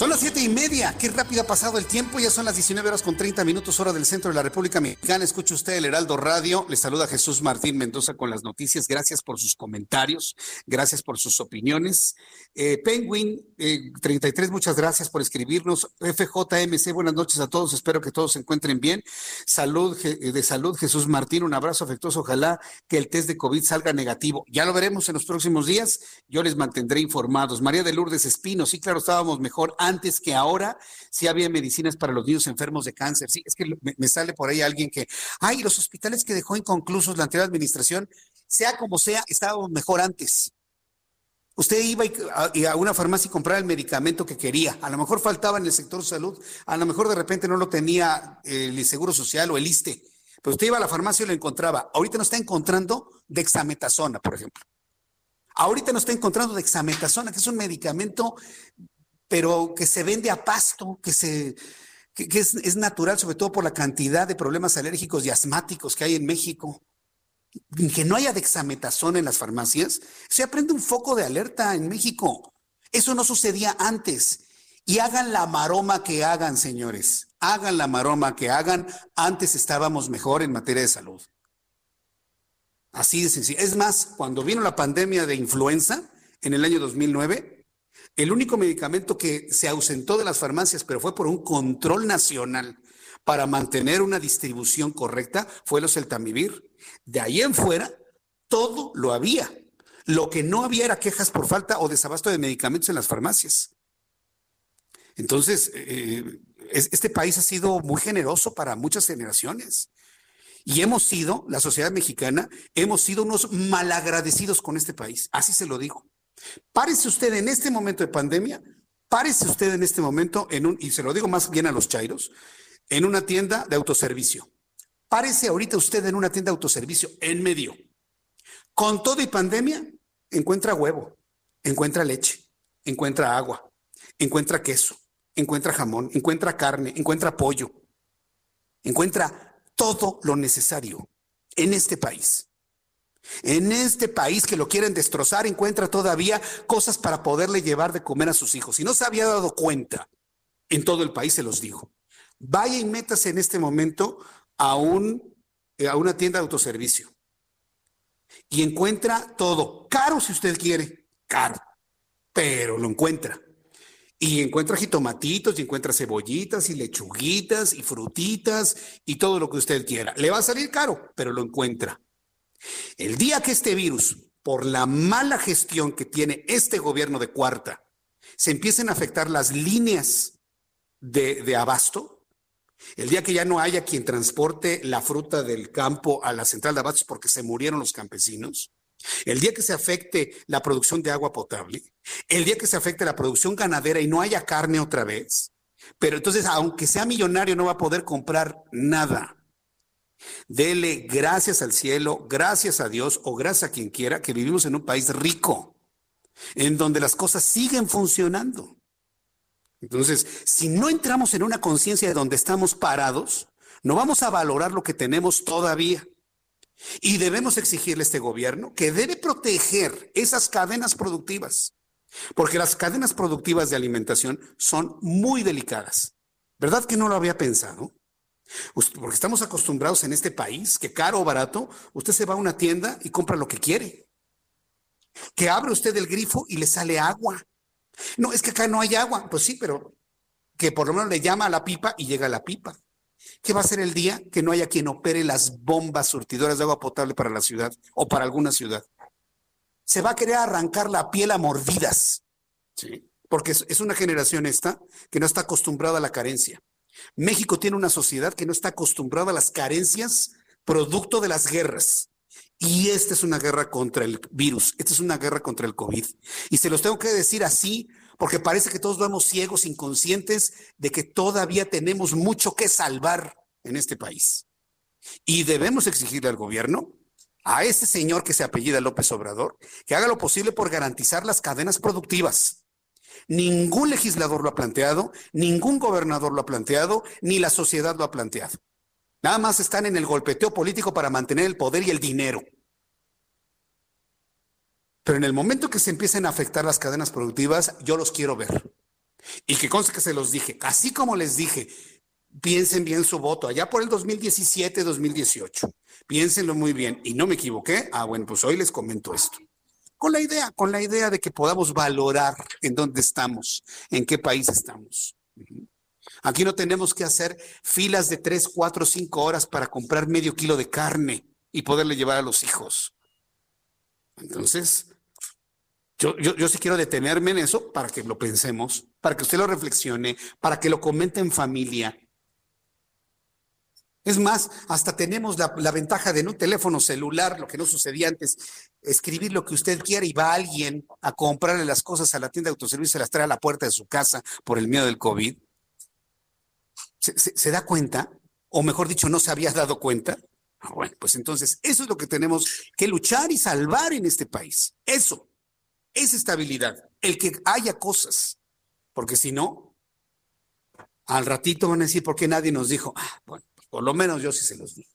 Son las siete y media. Qué rápido ha pasado el tiempo. Ya son las 19 horas con 30 minutos, hora del centro de la República Mexicana. Escucha usted el Heraldo Radio. Le saluda Jesús Martín Mendoza con las noticias. Gracias por sus comentarios. Gracias por sus opiniones. Eh, Penguin eh, 33, muchas gracias por escribirnos. FJMC, buenas noches a todos. Espero que todos se encuentren bien. Salud eh, de salud, Jesús Martín. Un abrazo afectuoso. Ojalá que el test de COVID salga negativo. Ya lo veremos en los próximos días. Yo les mantendré informados. María de Lourdes Espino. Sí, claro, estábamos mejor antes que ahora sí había medicinas para los niños enfermos de cáncer. Sí, es que me, sale por ahí alguien que, ay, los hospitales que dejó inconclusos la anterior administración, sea como sea, estábamos mejor antes. Usted iba a, una farmacia y compraba el medicamento que quería. A lo mejor faltaba en el sector salud, a lo mejor de repente no lo tenía el Seguro Social o el ISTE, pero usted iba a la farmacia y lo encontraba. Ahorita no está encontrando dexametasona, por ejemplo. Ahorita no está encontrando dexametasona, que es un medicamento pero que se vende a pasto, que, se, es, natural, sobre todo por la cantidad de problemas alérgicos y asmáticos que hay en México. Que no haya dexametasona en las farmacias, se aprende un foco de alerta en México. Eso no sucedía antes. Y hagan la maroma que hagan, señores. Hagan la maroma que hagan. Antes estábamos mejor en materia de salud. Así de sencillo. Es más, cuando vino la pandemia de influenza, en el año 2009, el único medicamento que se ausentó de las farmacias, pero fue por un control nacional para mantener una distribución correcta, fue los Celtamivir. De ahí en fuera, todo lo había. Lo que no había era quejas por falta o desabasto de medicamentos en las farmacias. Entonces, eh, este país ha sido muy generoso para muchas generaciones. Y hemos sido, la sociedad mexicana, hemos sido unos malagradecidos con este país. Así se lo digo. Párese usted en este momento de pandemia, párese usted en este momento en un, y se lo digo más bien a los chairos, en una tienda de autoservicio. Párese ahorita usted en una tienda de autoservicio en medio. Con todo y pandemia, encuentra huevo, encuentra leche, encuentra agua, encuentra queso, encuentra jamón, encuentra carne, encuentra pollo, encuentra todo lo necesario en este país. En este país que lo quieren destrozar, encuentra todavía cosas para poderle llevar de comer a sus hijos. Si no se había dado cuenta, en todo el país se los digo. Vaya y métase en este momento a, un, eh, a una tienda de autoservicio y encuentra todo. Caro si usted quiere, caro, pero lo encuentra. Y encuentra jitomatitos, y encuentra cebollitas, y lechuguitas, y frutitas, y todo lo que usted quiera. Le va a salir caro, pero lo encuentra. El día que este virus, por la mala gestión que tiene este gobierno de cuarta, se empiecen a afectar las líneas de, de abasto, el día que ya no haya quien transporte la fruta del campo a la central de abastos porque se murieron los campesinos, el día que se afecte la producción de agua potable, el día que se afecte la producción ganadera y no haya carne otra vez, pero entonces aunque sea millonario no va a poder comprar nada. Dele gracias al cielo, gracias a Dios o gracias a quien quiera que vivimos en un país rico, en donde las cosas siguen funcionando. Entonces, si no entramos en una conciencia de donde estamos parados, no vamos a valorar lo que tenemos todavía. Y debemos exigirle a este gobierno que debe proteger esas cadenas productivas, porque las cadenas productivas de alimentación son muy delicadas. ¿Verdad que no lo había pensado? Porque estamos acostumbrados en este país que caro o barato, usted se va a una tienda y compra lo que quiere. Que abre usted el grifo y le sale agua. No, es que acá no hay agua. Pues sí, pero que por lo menos le llama a la pipa y llega a la pipa. ¿Qué va a ser el día que no haya quien opere las bombas surtidoras de agua potable para la ciudad o para alguna ciudad? Se va a querer arrancar la piel a mordidas, ¿sí? Porque es una generación esta que no está acostumbrada a la carencia. México tiene una sociedad que no está acostumbrada a las carencias producto de las guerras. Y esta es una guerra contra el virus, esta es una guerra contra el COVID. Y se los tengo que decir así porque parece que todos vamos ciegos, inconscientes de que todavía tenemos mucho que salvar en este país. Y debemos exigirle al gobierno, a este señor que se apellida López Obrador, que haga lo posible por garantizar las cadenas productivas. Ningún legislador lo ha planteado, ningún gobernador lo ha planteado, ni la sociedad lo ha planteado. Nada más están en el golpeteo político para mantener el poder y el dinero. Pero en el momento que se empiecen a afectar las cadenas productivas, yo los quiero ver. Y que conste que se los dije, así como les dije, piensen bien su voto, allá por el 2017, 2018. Piénsenlo muy bien. Y no me equivoqué. Ah, bueno, pues hoy les comento esto. Con la idea, con la idea de que podamos valorar en dónde estamos, en qué país estamos. Aquí no tenemos que hacer filas de tres, cuatro, cinco horas para comprar medio kilo de carne y poderle llevar a los hijos. Entonces, yo, yo, yo, sí quiero detenerme en eso para que lo pensemos, para que usted lo reflexione, para que lo comente en familia. Es más, hasta tenemos la, la, ventaja de un teléfono celular, lo que no sucedía antes, escribir lo que usted quiera y va alguien a comprarle las cosas a la tienda de autoservicio y se las trae a la puerta de su casa por el miedo del COVID. ¿Se, da cuenta? O mejor dicho, no se había dado cuenta. Ah, bueno, pues entonces eso es lo que tenemos que luchar y salvar en este país. Eso, es estabilidad, el que haya cosas. Porque si no, al ratito van a decir, ¿por qué nadie nos dijo? Ah, bueno, pues por lo menos yo sí se los dije.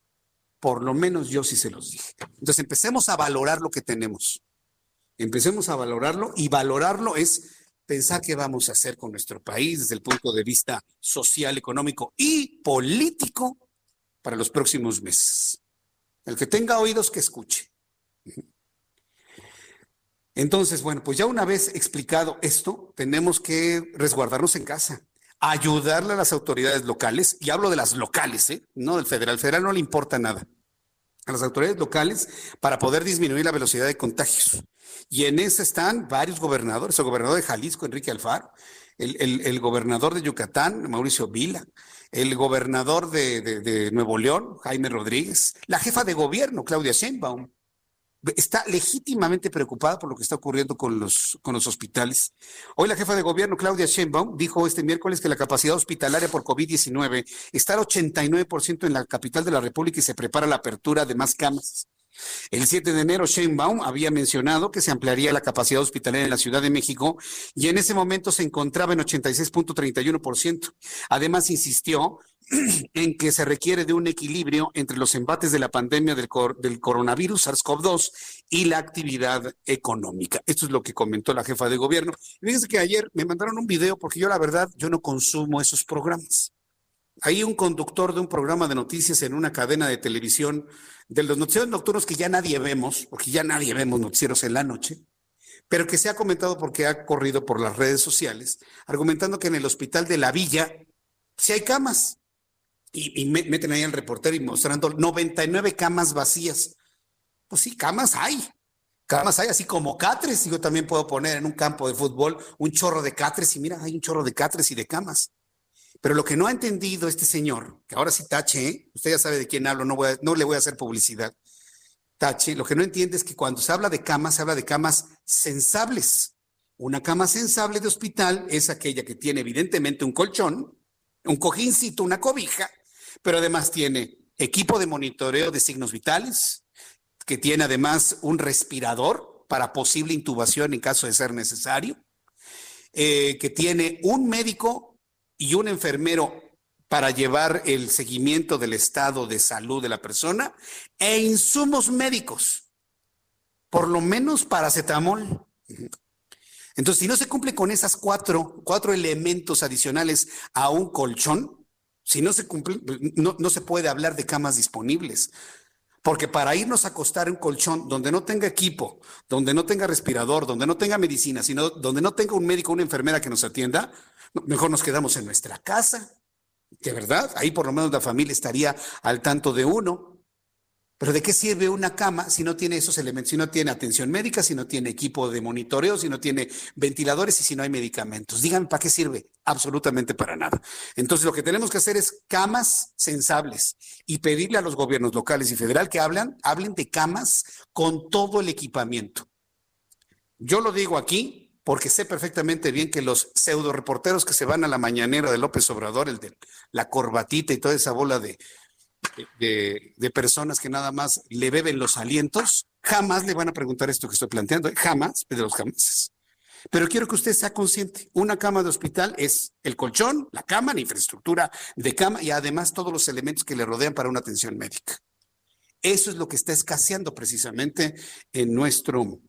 Por lo menos yo sí se los dije. Entonces empecemos a valorar lo que tenemos. Empecemos a valorarlo y valorarlo es pensar qué vamos a hacer con nuestro país desde el punto de vista social, económico y político para los próximos meses. El que tenga oídos que escuche. Entonces, bueno, pues ya una vez explicado esto, tenemos que resguardarnos en casa, ayudarle a las autoridades locales, y hablo de las locales, ¿eh? no del federal, al federal no le importa nada, a las autoridades locales para poder disminuir la velocidad de contagios. Y en eso están varios gobernadores, el gobernador de Jalisco, Enrique Alfaro, el, el, gobernador de Yucatán, Mauricio Vila, el gobernador de, Nuevo León, Jaime Rodríguez, la jefa de gobierno, Claudia Sheinbaum, está legítimamente preocupada por lo que está ocurriendo con los, con los hospitales. Hoy la jefa de gobierno, Claudia Sheinbaum, dijo este miércoles que la capacidad hospitalaria por COVID-19 está al 89% en la capital de la República y se prepara la apertura de más camas. El 7 de enero, Sheinbaum había mencionado que se ampliaría la capacidad hospitalaria en la Ciudad de México y en ese momento se encontraba en 86.31%. Además, insistió en que se requiere de un equilibrio entre los embates de la pandemia del, cor del coronavirus SARS-CoV-2 y la actividad económica. Esto es lo que comentó la jefa de gobierno. Fíjense que ayer me mandaron un video porque yo la verdad, yo no consumo esos programas. Hay un conductor de un programa de noticias en una cadena de televisión de los noticieros nocturnos que ya nadie vemos, porque ya nadie vemos noticieros en la noche, pero que se ha comentado porque ha corrido por las redes sociales, argumentando que en el hospital de la Villa sí hay camas. Y, y meten ahí al reportero y mostrando 99 camas vacías. Pues sí, camas hay. Camas hay, así como catres. Yo también puedo poner en un campo de fútbol un chorro de catres y mira, hay un chorro de catres y de camas. Pero lo que no ha entendido este señor, que ahora sí tache, usted ya sabe de quién hablo, no, voy a, le voy a hacer publicidad. Tache, lo que no entiende es que cuando se habla de camas, se habla de camas sensables. Una cama sensable de hospital es aquella que tiene evidentemente un colchón, un cojincito, una cobija, pero además tiene equipo de monitoreo de signos vitales, que tiene además un respirador para posible intubación en caso de ser necesario, eh, que tiene un médico y un enfermero para llevar el seguimiento del estado de salud de la persona e insumos médicos, por lo menos paracetamol. Entonces, si no se cumple con esas cuatro, cuatro elementos adicionales a un colchón, si no se cumple, no, no se puede hablar de camas disponibles. Porque para irnos a acostar en un colchón donde no tenga equipo, donde no tenga respirador, donde no tenga medicina, sino donde no tenga un médico una enfermera que nos atienda, mejor nos quedamos en nuestra casa. De verdad, ahí por lo menos la familia estaría al tanto de uno. Pero ¿de qué sirve una cama si no tiene esos elementos, si no tiene atención médica, si no tiene equipo de monitoreo, si no tiene ventiladores y si no hay medicamentos? Díganme, ¿para qué sirve? Absolutamente para nada. Entonces, lo que tenemos que hacer es camas sensables y pedirle a los gobiernos locales y federal que hablan, hablen de camas con todo el equipamiento. Yo lo digo aquí, porque sé perfectamente bien que los pseudo reporteros que se van a la mañanera de López Obrador, el de la corbatita y toda esa bola de, de, personas que nada más le beben los alientos, jamás le van a preguntar esto que estoy planteando, ¿eh? jamás, de los jamás. Pero quiero que usted sea consciente, una cama de hospital es el colchón, la cama, la infraestructura de cama y además todos los elementos que le rodean para una atención médica. Eso es lo que está escaseando precisamente en nuestro,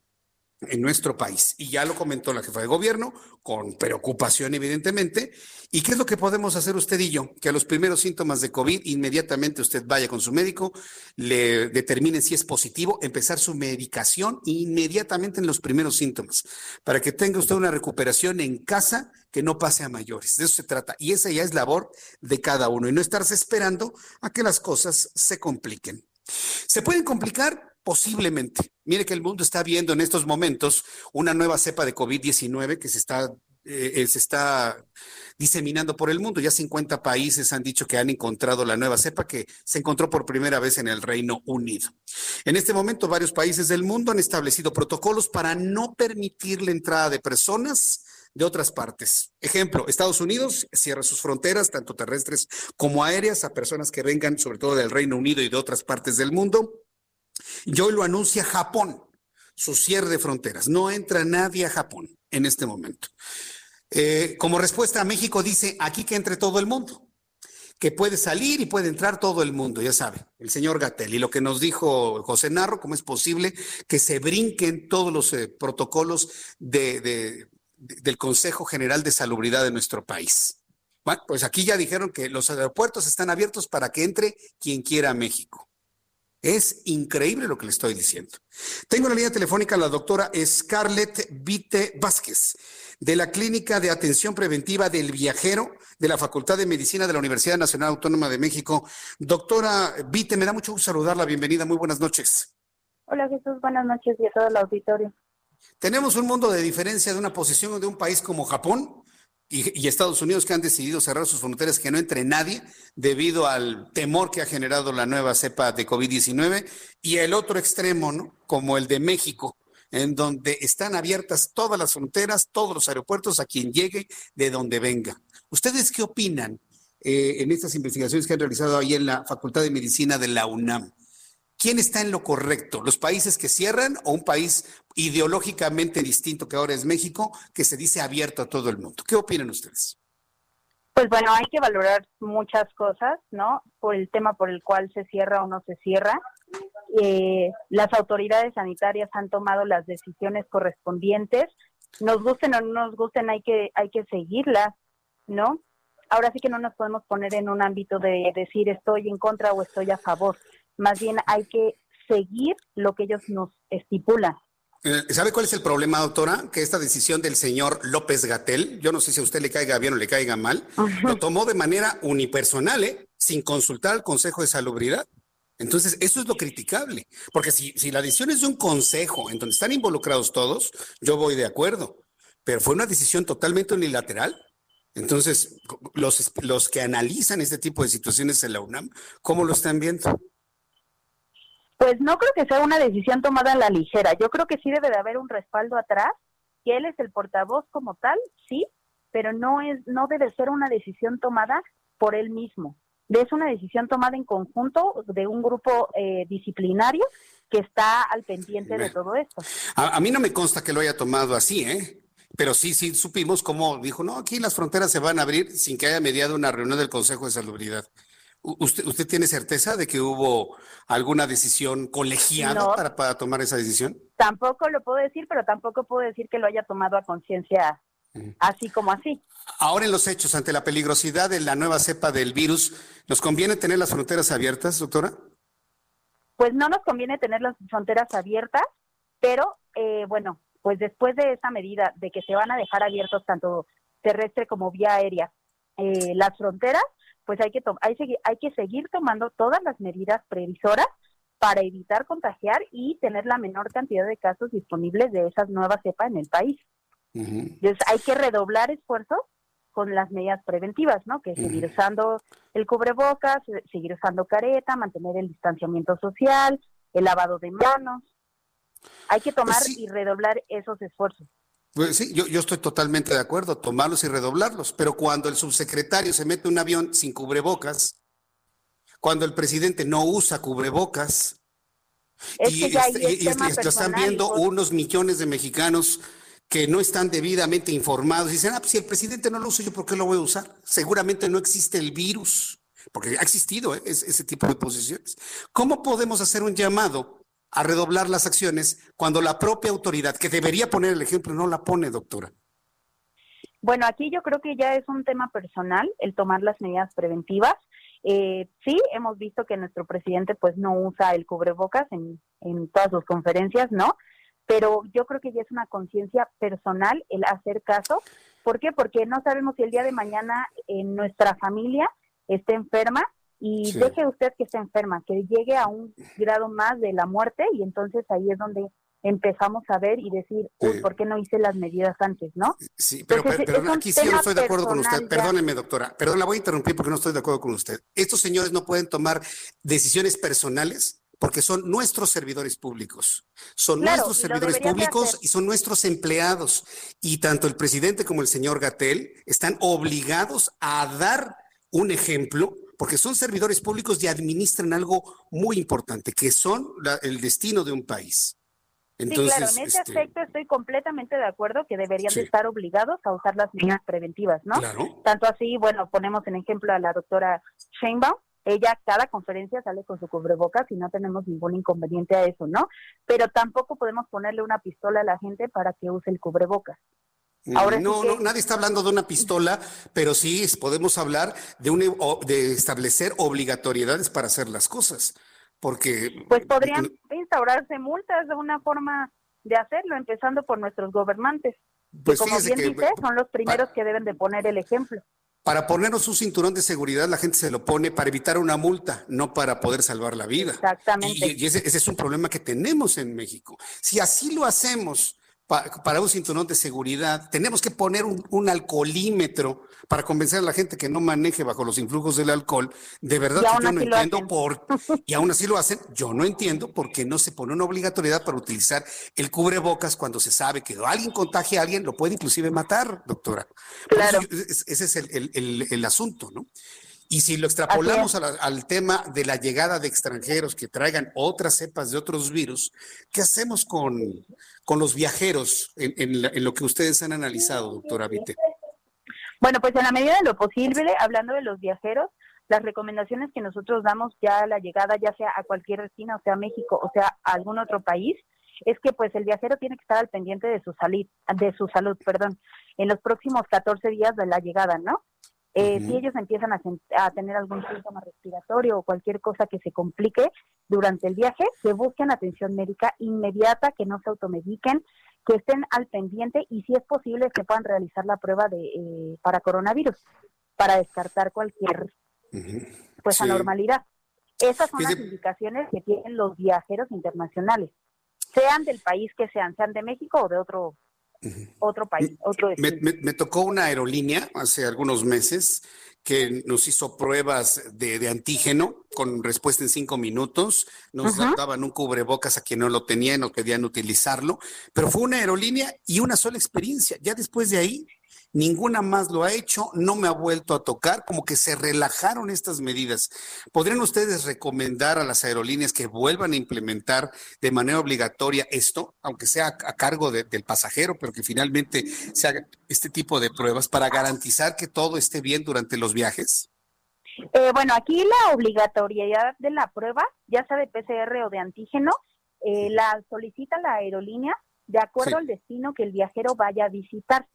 en nuestro país. Y ya lo comentó la jefa de gobierno, con preocupación evidentemente. ¿Y qué es lo que podemos hacer usted y yo? Que a los primeros síntomas de COVID, inmediatamente usted vaya con su médico, le determine si es positivo, empezar su medicación inmediatamente en los primeros síntomas, para que tenga usted una recuperación en casa que no pase a mayores. De eso se trata. Y esa ya es labor de cada uno y no estarse esperando a que las cosas se compliquen. ¿Se pueden complicar? Posiblemente. Mire que el mundo está viendo en estos momentos una nueva cepa de COVID-19 que se está, eh, se está diseminando por el mundo. Ya 50 países han dicho que han encontrado la nueva cepa que se encontró por primera vez en el Reino Unido. En este momento, varios países del mundo han establecido protocolos para no permitir la entrada de personas de otras partes. Ejemplo, Estados Unidos cierra sus fronteras, tanto terrestres como aéreas, a personas que vengan sobre todo del Reino Unido y de otras partes del mundo. Y hoy lo anuncia Japón, su cierre de fronteras. No entra nadie a Japón en este momento. Eh, como respuesta México dice, aquí que entre todo el mundo, que puede salir y puede entrar todo el mundo, ya sabe, el señor Gatel. Y lo que nos dijo José Narro, cómo es posible que se brinquen todos los eh, protocolos de, de, de, del Consejo General de Salubridad de nuestro país. Bueno, pues aquí ya dijeron que los aeropuertos están abiertos para que entre quien quiera a México. Es increíble lo que le estoy diciendo. Tengo en la línea telefónica a la doctora Scarlett Vite Vázquez, de la Clínica de Atención Preventiva del Viajero de la Facultad de Medicina de la Universidad Nacional Autónoma de México. Doctora Vite, me da mucho gusto saludarla. Bienvenida, muy buenas noches. Hola Jesús, buenas noches y a todo el auditorio. Tenemos un mundo de diferencia de una posición de un país como Japón y, y, Estados Unidos que han decidido cerrar sus fronteras, que no entre nadie debido al temor que ha generado la nueva cepa de COVID-19 y el otro extremo, ¿no? Como el de México, en donde están abiertas todas las fronteras, todos los aeropuertos a quien llegue, de donde venga. ¿Ustedes qué opinan eh, en estas investigaciones que han realizado ahí en la Facultad de Medicina de la UNAM? ¿Quién está en lo correcto? ¿Los países que cierran o un país ideológicamente distinto que ahora es México, que se dice abierto a todo el mundo? ¿Qué opinan ustedes? Pues bueno, hay que valorar muchas cosas, ¿no? Por el tema por el cual se cierra o no se cierra. Eh, las autoridades sanitarias han tomado las decisiones correspondientes. Nos gusten o no nos gusten, hay que, hay que seguirlas, ¿no? Ahora sí que no nos podemos poner en un ámbito de decir estoy en contra o estoy a favor más bien hay que seguir lo que ellos nos estipulan. Eh, ¿Sabe cuál es el problema, doctora? Que esta decisión del señor López Gatel, yo no sé si a usted le caiga bien o le caiga mal, lo tomó de manera unipersonal, ¿eh? sin consultar al Consejo de Salubridad. Entonces, eso es lo criticable, porque si, si la decisión es de un consejo en donde están involucrados todos, yo voy de acuerdo, pero fue una decisión totalmente unilateral. Entonces, los, los que analizan este tipo de situaciones en la UNAM, ¿cómo lo están viendo? Pues no creo que sea una decisión tomada a la ligera. Yo creo que sí debe de haber un respaldo atrás, que él es el portavoz como tal, sí, pero no es, no debe ser una decisión tomada por él mismo. Es una decisión tomada en conjunto de un grupo eh, disciplinario que está al pendiente de todo esto. A, a, mí no me consta que lo haya tomado así, ¿eh? Pero sí, sí supimos cómo dijo, no, aquí las fronteras se van a abrir sin que haya mediado una reunión del Consejo de Salubridad. ¿Usted, ¿Usted tiene certeza de que hubo alguna decisión colegiada para, para tomar esa decisión? Tampoco lo puedo decir, pero tampoco puedo decir que lo haya tomado a conciencia así como así. Ahora en los hechos, ante la peligrosidad de la nueva cepa del virus, ¿nos conviene tener las fronteras abiertas, doctora? Pues no nos conviene tener las fronteras abiertas, pero eh, bueno, pues después de esa medida de que se van a dejar abiertos tanto terrestre como vía aérea eh, las fronteras, pues hay que, hay, hay que seguir tomando todas las medidas previsoras para evitar contagiar y tener la menor cantidad de casos disponibles de esas nuevas cepas en el país. Entonces hay que redoblar esfuerzos con las medidas preventivas, ¿no? Que seguir usando el cubrebocas, seguir usando careta, mantener el distanciamiento social, el lavado de manos. Hay que tomar pues y redoblar esos esfuerzos. Pues sí, yo, yo, estoy totalmente de acuerdo, tomarlos y redoblarlos, pero cuando el subsecretario se mete un avión sin cubrebocas, cuando el presidente no usa cubrebocas, y, están viendo unos millones de mexicanos que no están debidamente informados, y dicen, ah, pues si el presidente no lo usa, ¿yo por qué lo voy a usar? Seguramente no existe el virus, porque ha existido ¿eh? ese tipo de posiciones. ¿Cómo podemos hacer un llamado a redoblar las acciones cuando la propia autoridad, que debería poner el ejemplo, no la pone, doctora? Bueno, aquí yo creo que ya es un tema personal el tomar las medidas preventivas. Eh, sí, hemos visto que nuestro presidente pues no usa el cubrebocas en, en todas sus conferencias, ¿no? Pero yo creo que ya es una conciencia personal el hacer caso. ¿Por qué? Porque no sabemos si el día de mañana en nuestra familia está enferma y deje usted que se enferma, que llegue a un grado más de la muerte y entonces ahí es donde empezamos a ver y decir, uy, ¿por qué no hice las medidas antes, no? Sí, pero, pero, aquí sí no estoy de acuerdo con usted. Perdóneme, doctora. Perdón, la voy a interrumpir porque no estoy de acuerdo con usted. Estos señores no pueden tomar decisiones personales porque son nuestros servidores públicos. Son nuestros servidores públicos y son nuestros empleados. Y tanto el presidente como el señor Gatel están obligados a dar un ejemplo porque son servidores públicos y administran algo muy importante, que son el destino de un país. Entonces, sí, claro, en ese este aspecto estoy completamente de acuerdo que deberían de estar obligados a usar las medidas preventivas, ¿no? Claro. Tanto así, bueno, ponemos en ejemplo a la doctora Sheinbaum, ella cada conferencia sale con su cubrebocas y no tenemos ningún inconveniente a eso, ¿no? Pero tampoco podemos ponerle una pistola a la gente para que use el cubrebocas. Ahora no, no, nadie está hablando de una pistola, pero sí podemos hablar de, un, de establecer obligatoriedades para hacer las cosas. porque... Pues podrían instaurarse multas de una forma de hacerlo, empezando por nuestros gobernantes. Pues que como bien que- dice, son los primeros que deben de poner el ejemplo. Para ponernos un cinturón de seguridad, la gente se lo pone para evitar una multa, no para poder salvar la vida. Exactamente. Y, y ese, ese es un problema que tenemos en México. Si así lo hacemos para un cinturón de seguridad, tenemos que poner un, un alcoholímetro para convencer a la gente que no maneje bajo los influjos del alcohol. De verdad que yo no entiendo por y aún así lo hacen. Yo no entiendo por qué no se pone una obligatoriedad para utilizar el cubrebocas cuando se sabe que alguien contagia a alguien, lo puede inclusive matar, doctora. Es- ese es el, el- el- el asunto, ¿no? Y si lo extrapolamos la- al tema de la llegada de extranjeros que traigan otras cepas de otros virus, ¿qué hacemos con, con los viajeros en, en la- en lo que ustedes han analizado, doctora Vite? Bueno, pues en la medida de lo posible, hablando de los viajeros, las recomendaciones que nosotros damos ya a la llegada, ya sea a cualquier destino, o sea a México o sea a algún otro país, es que pues el viajero tiene que estar al pendiente de su salud, de su salud, perdón, en los próximos 14 días de la llegada, ¿no? Eh, Si ellos empiezan a, tener algún síntoma respiratorio o cualquier cosa que se complique durante el viaje, que busquen atención médica inmediata, que no se automediquen, que estén al pendiente y si es posible que puedan realizar la prueba de eh, para coronavirus para descartar cualquier pues Sí. anormalidad. Esas son las indicaciones que tienen los viajeros internacionales, sean del país que sean, sean de México o de otro otro país, otro Me, me- me tocó una aerolínea hace algunos meses que nos hizo pruebas de, de antígeno con respuesta en cinco minutos. Nos Ajá. daban un cubrebocas a quien no lo tenía y no querían utilizarlo. Pero fue una aerolínea y una sola experiencia. Ya después de ahí, ninguna más lo ha hecho, no me ha vuelto a tocar, como que se relajaron estas medidas. ¿Podrían ustedes recomendar a las aerolíneas que vuelvan a implementar de manera obligatoria esto, aunque sea a, cargo de- del pasajero, pero que finalmente se haga este tipo de pruebas para garantizar que todo esté bien durante los viajes? Eh, bueno, aquí la obligatoriedad de la prueba, ya sea de PCR o de antígeno, eh, la solicita la aerolínea de acuerdo Sí. al destino que el viajero vaya a visitar.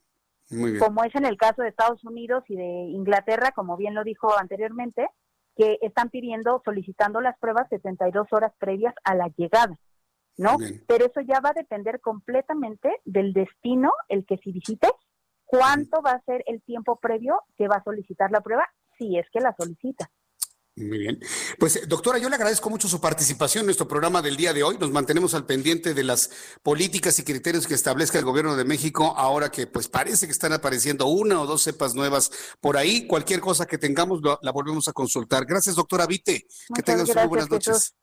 Muy bien. como es en el caso de Estados Unidos y de Inglaterra, como bien lo dijo anteriormente, que están pidiendo, solicitando las pruebas 72 horas previas a la llegada, ¿no? Bien. Pero eso ya va a depender completamente del destino, el que si visites, cuánto va a ser el tiempo previo que va a solicitar la prueba, si es que la solicita. Muy bien. Pues, eh, doctora, yo le agradezco mucho su participación en nuestro programa del día de hoy. Nos mantenemos al pendiente de las políticas y criterios que establezca el gobierno de México ahora que pues parece que están apareciendo una o dos cepas nuevas por ahí. Cualquier cosa que tengamos lo- la volvemos a consultar. Gracias, doctora Vite. que tengan muy buenas noches.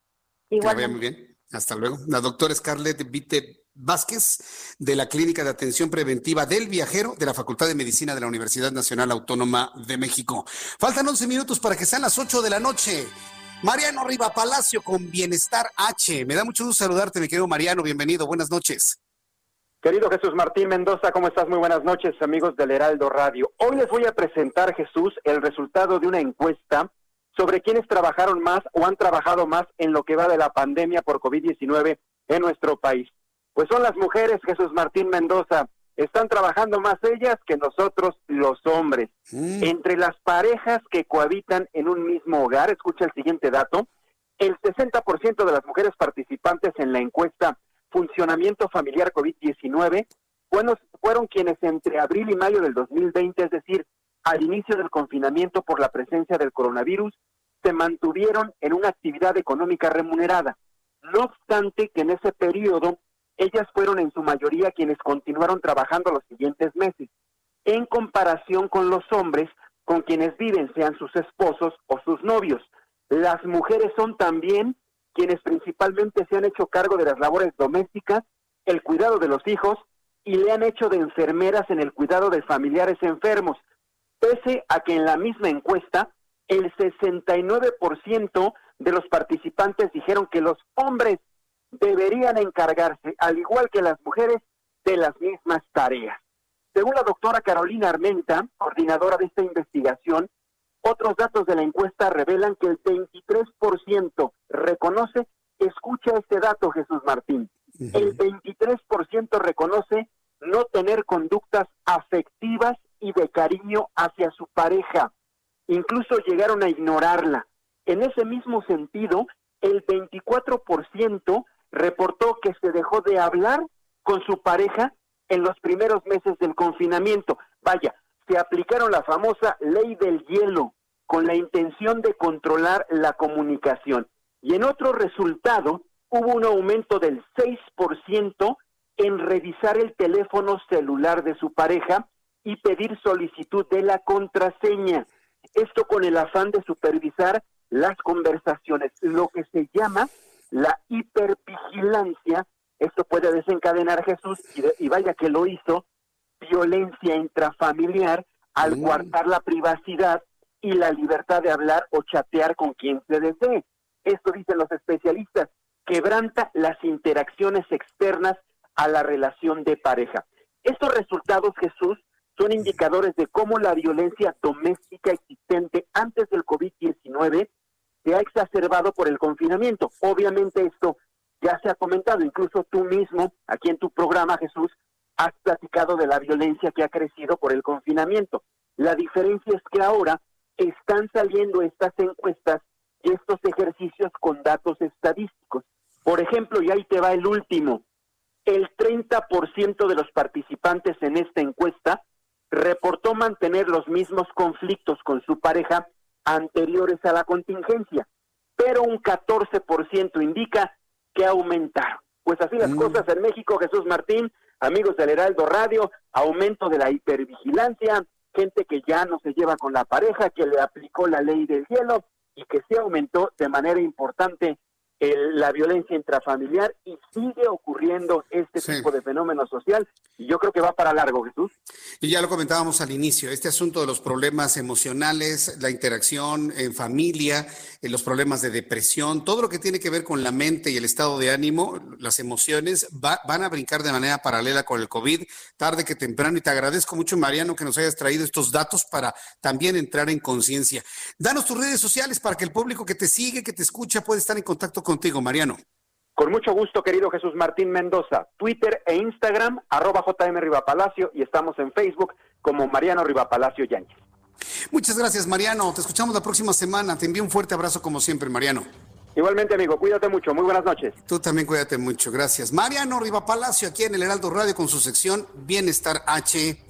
Que la muy bien. Hasta luego. La doctora Scarlett Vite Vázquez, de la Clínica de Atención Preventiva del Viajero de la Facultad de Medicina de la Universidad Nacional Autónoma de México. Faltan 11 minutos para que sean las 8 de la noche. Mariano Riva Palacio con Bienestar H. Me da mucho gusto saludarte, mi querido Mariano. Bienvenido. Buenas noches. Querido Jesús Martín Mendoza, ¿cómo estás? Muy buenas noches, amigos del Heraldo Radio. Hoy les voy a presentar, Jesús, el resultado de una encuesta sobre quienes trabajaron más o han trabajado más en lo que va de la pandemia por COVID-19 en nuestro país. Pues son las mujeres, Jesús Martín Mendoza. Están trabajando más ellas que nosotros, los hombres. Entre las parejas que cohabitan en un mismo hogar, escucha el siguiente dato, el 60% de las mujeres participantes en la encuesta Funcionamiento Familiar COVID-19 fueron, fueron quienes entre abril y mayo del 2020, es decir, al inicio del confinamiento por la presencia del coronavirus, se mantuvieron en una actividad económica remunerada. No obstante que en ese periodo ellas fueron en su mayoría quienes continuaron trabajando los siguientes meses, en comparación con los hombres con quienes viven, sean sus esposos o sus novios. Las mujeres son también quienes principalmente se han hecho cargo de las labores domésticas, el cuidado de los hijos y le han hecho de enfermeras en el cuidado de familiares enfermos, pese a que en la misma encuesta el 69% de los participantes dijeron que los hombres deberían encargarse, al igual que las mujeres, de las mismas tareas. Según la doctora Carolina Armenta, coordinadora de esta investigación, otros datos de la encuesta revelan que el 23% reconoce, escucha este dato Jesús Martín, el 23% reconoce no tener conductas afectivas y de cariño hacia su pareja. Incluso llegaron a ignorarla. En ese mismo sentido, el 24% reportó que se dejó de hablar con su pareja en los primeros meses del confinamiento. Vaya, se aplicaron la famosa ley del hielo con la intención de controlar la comunicación. Y en otro resultado, hubo un aumento del 6% en revisar el teléfono celular de su pareja y pedir solicitud de la contraseña. Esto con el afán de supervisar las conversaciones, lo que se llama la hipervigilancia. Esto puede desencadenar Jesús, y, vaya que lo hizo, violencia intrafamiliar al mm. guardar la privacidad y la libertad de hablar o chatear con quien se desee. Esto dicen los especialistas, quebranta las interacciones externas a la relación de pareja. Estos resultados, Jesús, son indicadores de cómo la violencia doméstica existente antes del COVID-19 se ha exacerbado por el confinamiento. Obviamente esto ya se ha comentado, incluso tú mismo, aquí en tu programa, Jesús, has platicado de la violencia que ha crecido por el confinamiento. La diferencia es que ahora están saliendo estas encuestas y estos ejercicios con datos estadísticos. Por ejemplo, y ahí te va el último, el 30% de los participantes en esta encuesta reportó mantener los mismos conflictos con su pareja anteriores a la contingencia, pero un 14% indica que aumentaron. Pues así las mm. cosas en México, Jesús Martín, amigos del Heraldo Radio, aumento de la hipervigilancia, gente que ya no se lleva con la pareja, que le aplicó la ley del hielo y que se aumentó de manera importante la violencia intrafamiliar y sigue ocurriendo este tipo de fenómeno social y yo creo que va para largo, Jesús. Y ya lo comentábamos al inicio, este asunto de los problemas emocionales, la interacción en familia, eh, los problemas de depresión, todo lo que tiene que ver con la mente y el estado de ánimo, las emociones, van a brincar de manera paralela con el COVID, tarde que temprano. Y te agradezco mucho, Mariano, que nos hayas traído estos datos para también entrar en conciencia. Danos tus redes sociales para que el público que te sigue, que te escucha, pueda estar en contacto contigo, Mariano. Con mucho gusto, querido Jesús Martín Mendoza. Twitter e Instagram, arroba JM Rivapalacio y estamos en Facebook como Mariano Rivapalacio Yáñez. Muchas gracias, Mariano. Te escuchamos la próxima semana. Te envío un fuerte abrazo como siempre, Mariano. Igualmente, amigo, cuídate mucho. Muy buenas noches. Tú también cuídate mucho. Gracias. Mariano Rivapalacio aquí en el Heraldo Radio con su sección Bienestar H.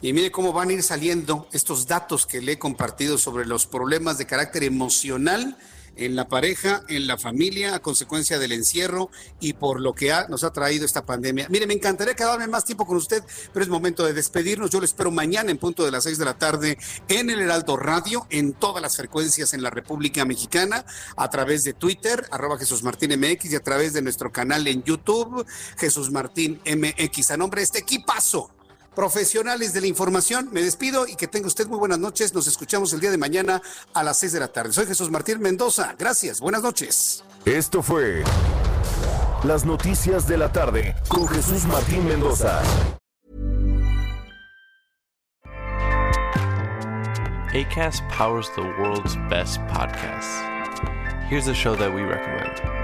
Y mire cómo van a ir saliendo estos datos que le he compartido sobre los problemas de carácter emocional en la pareja, en la familia, a consecuencia del encierro y por lo que nos ha traído esta pandemia. Mire, me encantaría quedarme más tiempo con usted, pero es momento de despedirnos. Yo lo espero mañana en punto de las seis de la tarde en el Heraldo Radio, en todas las frecuencias en la República Mexicana, a través de Twitter, arroba Jesús Martín MX y a través de nuestro canal en YouTube, Jesús Martín MX. A nombre de este equipazo profesionales de la información. Me despido y que tenga usted muy buenas noches. Nos escuchamos el día de mañana a las 6 de la tarde. Soy Jesús Martín Mendoza. Gracias. Buenas noches. Esto fue Las Noticias de la Tarde con Jesús Martín Mendoza. ACAST powers the world's best podcasts. Here's a show that we recommend.